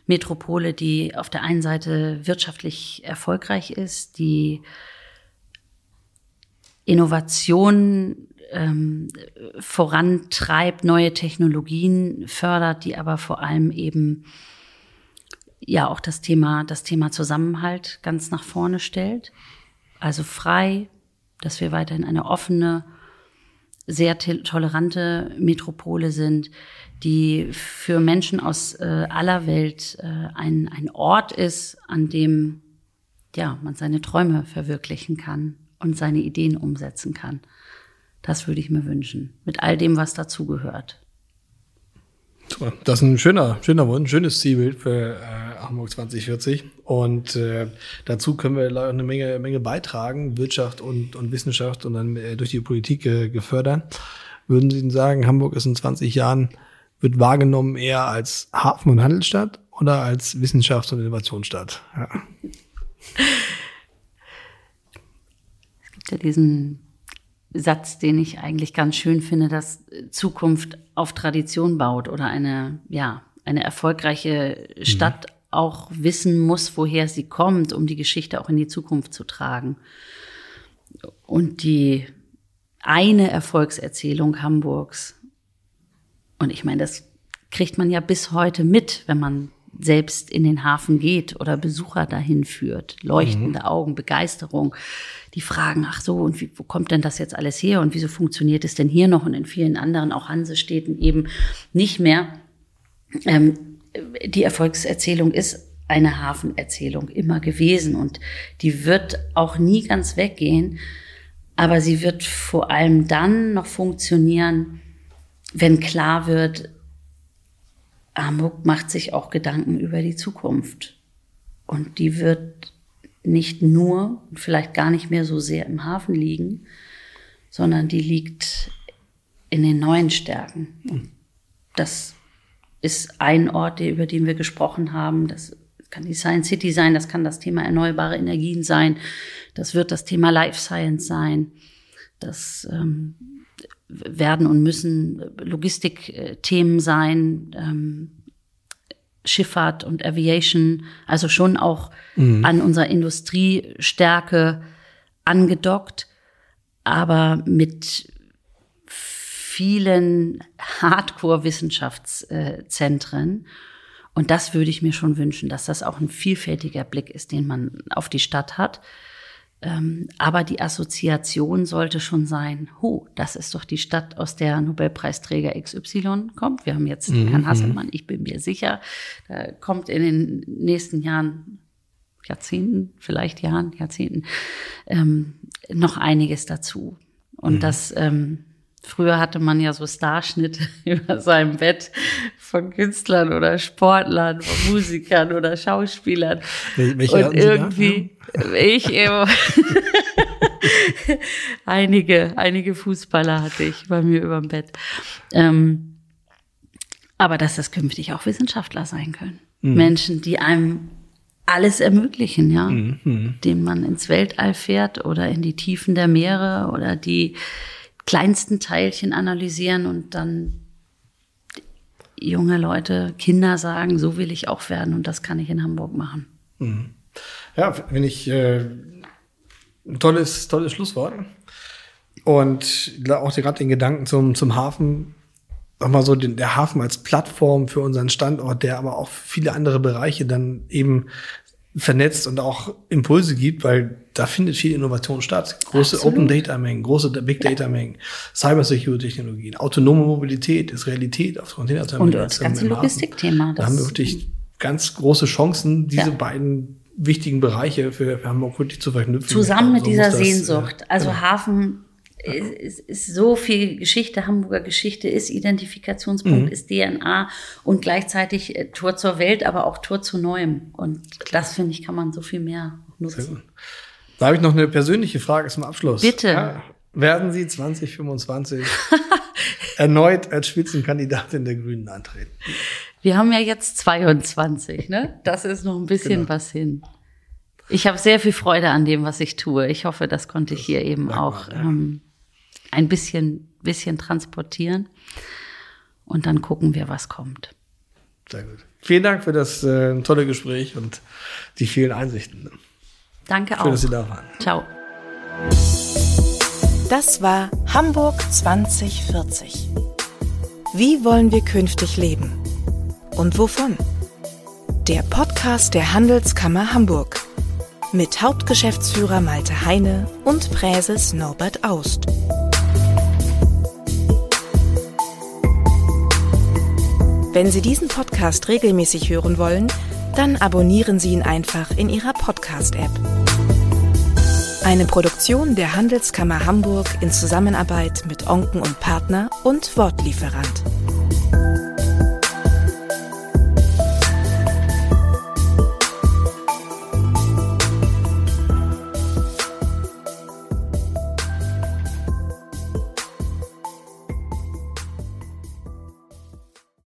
Speaker 4: Metropole, die auf der einen Seite wirtschaftlich erfolgreich ist, die Innovation ähm, vorantreibt, neue Technologien fördert, die aber vor allem eben ja auch das Thema, das Thema Zusammenhalt ganz nach vorne stellt. Also frei, dass wir weiterhin eine offene, sehr tolerante Metropole sind, die für Menschen aus äh, aller Welt äh, ein, ein Ort ist, an dem ja, man seine Träume verwirklichen kann und seine Ideen umsetzen kann. Das würde ich mir wünschen, mit all dem, was dazugehört.
Speaker 2: Das ist ein schöner, schöner Wunsch, schönes Zielbild für äh, Hamburg 2040. Und äh, dazu können wir eine Menge, Menge beitragen, Wirtschaft und, und Wissenschaft und dann äh, durch die Politik äh, gefördert. Würden Sie sagen, Hamburg ist in 20 Jahren, wird wahrgenommen eher als Hafen- und Handelsstadt oder als Wissenschafts- und Innovationsstadt? Ja.
Speaker 4: Gibt ja diesen Satz, den ich eigentlich ganz schön finde, dass Zukunft auf Tradition baut oder eine, ja, eine erfolgreiche Stadt mhm. auch wissen muss, woher sie kommt, um die Geschichte auch in die Zukunft zu tragen. Und die eine Erfolgserzählung Hamburgs, und ich meine, das kriegt man ja bis heute mit, wenn man selbst in den Hafen geht oder Besucher dahin führt. Leuchtende mhm. Augen, Begeisterung. Die fragen, ach so, und wie, wo kommt denn das jetzt alles her und wieso funktioniert es denn hier noch und in vielen anderen, auch Hansestädten eben nicht mehr. Ähm, die Erfolgserzählung ist eine Hafenerzählung immer gewesen und die wird auch nie ganz weggehen, aber sie wird vor allem dann noch funktionieren, wenn klar wird, Hamburg macht sich auch Gedanken über die Zukunft. Und die wird nicht nur, vielleicht gar nicht mehr so sehr im Hafen liegen, sondern die liegt in den neuen Stärken. Das ist ein Ort, über den wir gesprochen haben. Das kann die Science City sein, das kann das Thema erneuerbare Energien sein, das wird das Thema Life Science sein. Das ähm, werden und müssen Logistikthemen sein, ähm, Schifffahrt und Aviation, also schon auch mhm. an unserer Industriestärke angedockt, aber mit vielen Hardcore-Wissenschaftszentren. Und das würde ich mir schon wünschen, dass das auch ein vielfältiger Blick ist, den man auf die Stadt hat. Ähm, aber die Assoziation sollte schon sein, hu, das ist doch die Stadt, aus der Nobelpreisträger XY kommt. Wir haben jetzt mhm. Herrn Hasselmann, ich bin mir sicher, da kommt in den nächsten Jahren, Jahrzehnten, vielleicht Jahren, Jahrzehnten, ähm, noch einiges dazu. Und mhm. das ähm, Früher hatte man ja so Starschnitte über seinem Bett von Künstlern oder Sportlern, von Musikern oder Schauspielern. Welche und irgendwie, ja? ich eben. einige, einige Fußballer hatte ich bei mir über dem Bett. Ähm, aber dass das künftig auch Wissenschaftler sein können. Mhm. Menschen, die einem alles ermöglichen, ja, mhm. dem man ins Weltall fährt oder in die Tiefen der Meere oder die kleinsten Teilchen analysieren und dann junge Leute, Kinder sagen, so will ich auch werden und das kann ich in Hamburg machen. Mhm.
Speaker 2: Ja, finde ich äh, ein tolles, tolles Schlusswort. Und auch gerade den Gedanken zum, zum Hafen, nochmal so den, der Hafen als Plattform für unseren Standort, der aber auch viele andere Bereiche dann eben vernetzt und auch Impulse gibt, weil da findet viel Innovation statt. Große Absolut. Open Data Mengen, große Big Data Mengen, Cyber Security Technologien, autonome Mobilität ist Realität auf Containerterminals.
Speaker 4: Und das ganze Logistikthema.
Speaker 2: Da haben wir wirklich ganz große Chancen, diese ja. beiden wichtigen Bereiche für, für Hamburg wirklich zu verknüpfen.
Speaker 4: Zusammen mit dieser das, Sehnsucht. Also genau. Hafen ist, ist so viel Geschichte, Hamburger Geschichte ist Identifikationspunkt, mhm. ist DNA und gleichzeitig äh, Tor zur Welt, aber auch Tor zu Neuem. Und das, finde ich, kann man so viel mehr nutzen.
Speaker 2: Da habe ich noch eine persönliche Frage zum Abschluss.
Speaker 4: Bitte. Ja,
Speaker 2: werden Sie 2025 erneut als Spitzenkandidatin der Grünen antreten?
Speaker 4: Wir haben ja jetzt 22, ne? Das ist noch ein bisschen genau. was hin. Ich habe sehr viel Freude an dem, was ich tue. Ich hoffe, das konnte das ich hier eben auch ähm, ein bisschen, bisschen transportieren. Und dann gucken wir, was kommt.
Speaker 2: Sehr gut. Vielen Dank für das äh, tolle Gespräch und die vielen Einsichten.
Speaker 4: Danke
Speaker 2: Schön,
Speaker 4: auch.
Speaker 2: dass Sie da waren.
Speaker 4: Ciao.
Speaker 1: Das war Hamburg 2040. Wie wollen wir künftig leben? Und wovon? Der Podcast der Handelskammer Hamburg mit Hauptgeschäftsführer Malte Heine und Präses Norbert Aust. Wenn Sie diesen Podcast regelmäßig hören wollen, dann abonnieren Sie ihn einfach in Ihrer Podcast-App. Eine Produktion der Handelskammer Hamburg in Zusammenarbeit mit Onken und Partner und Wortlieferant.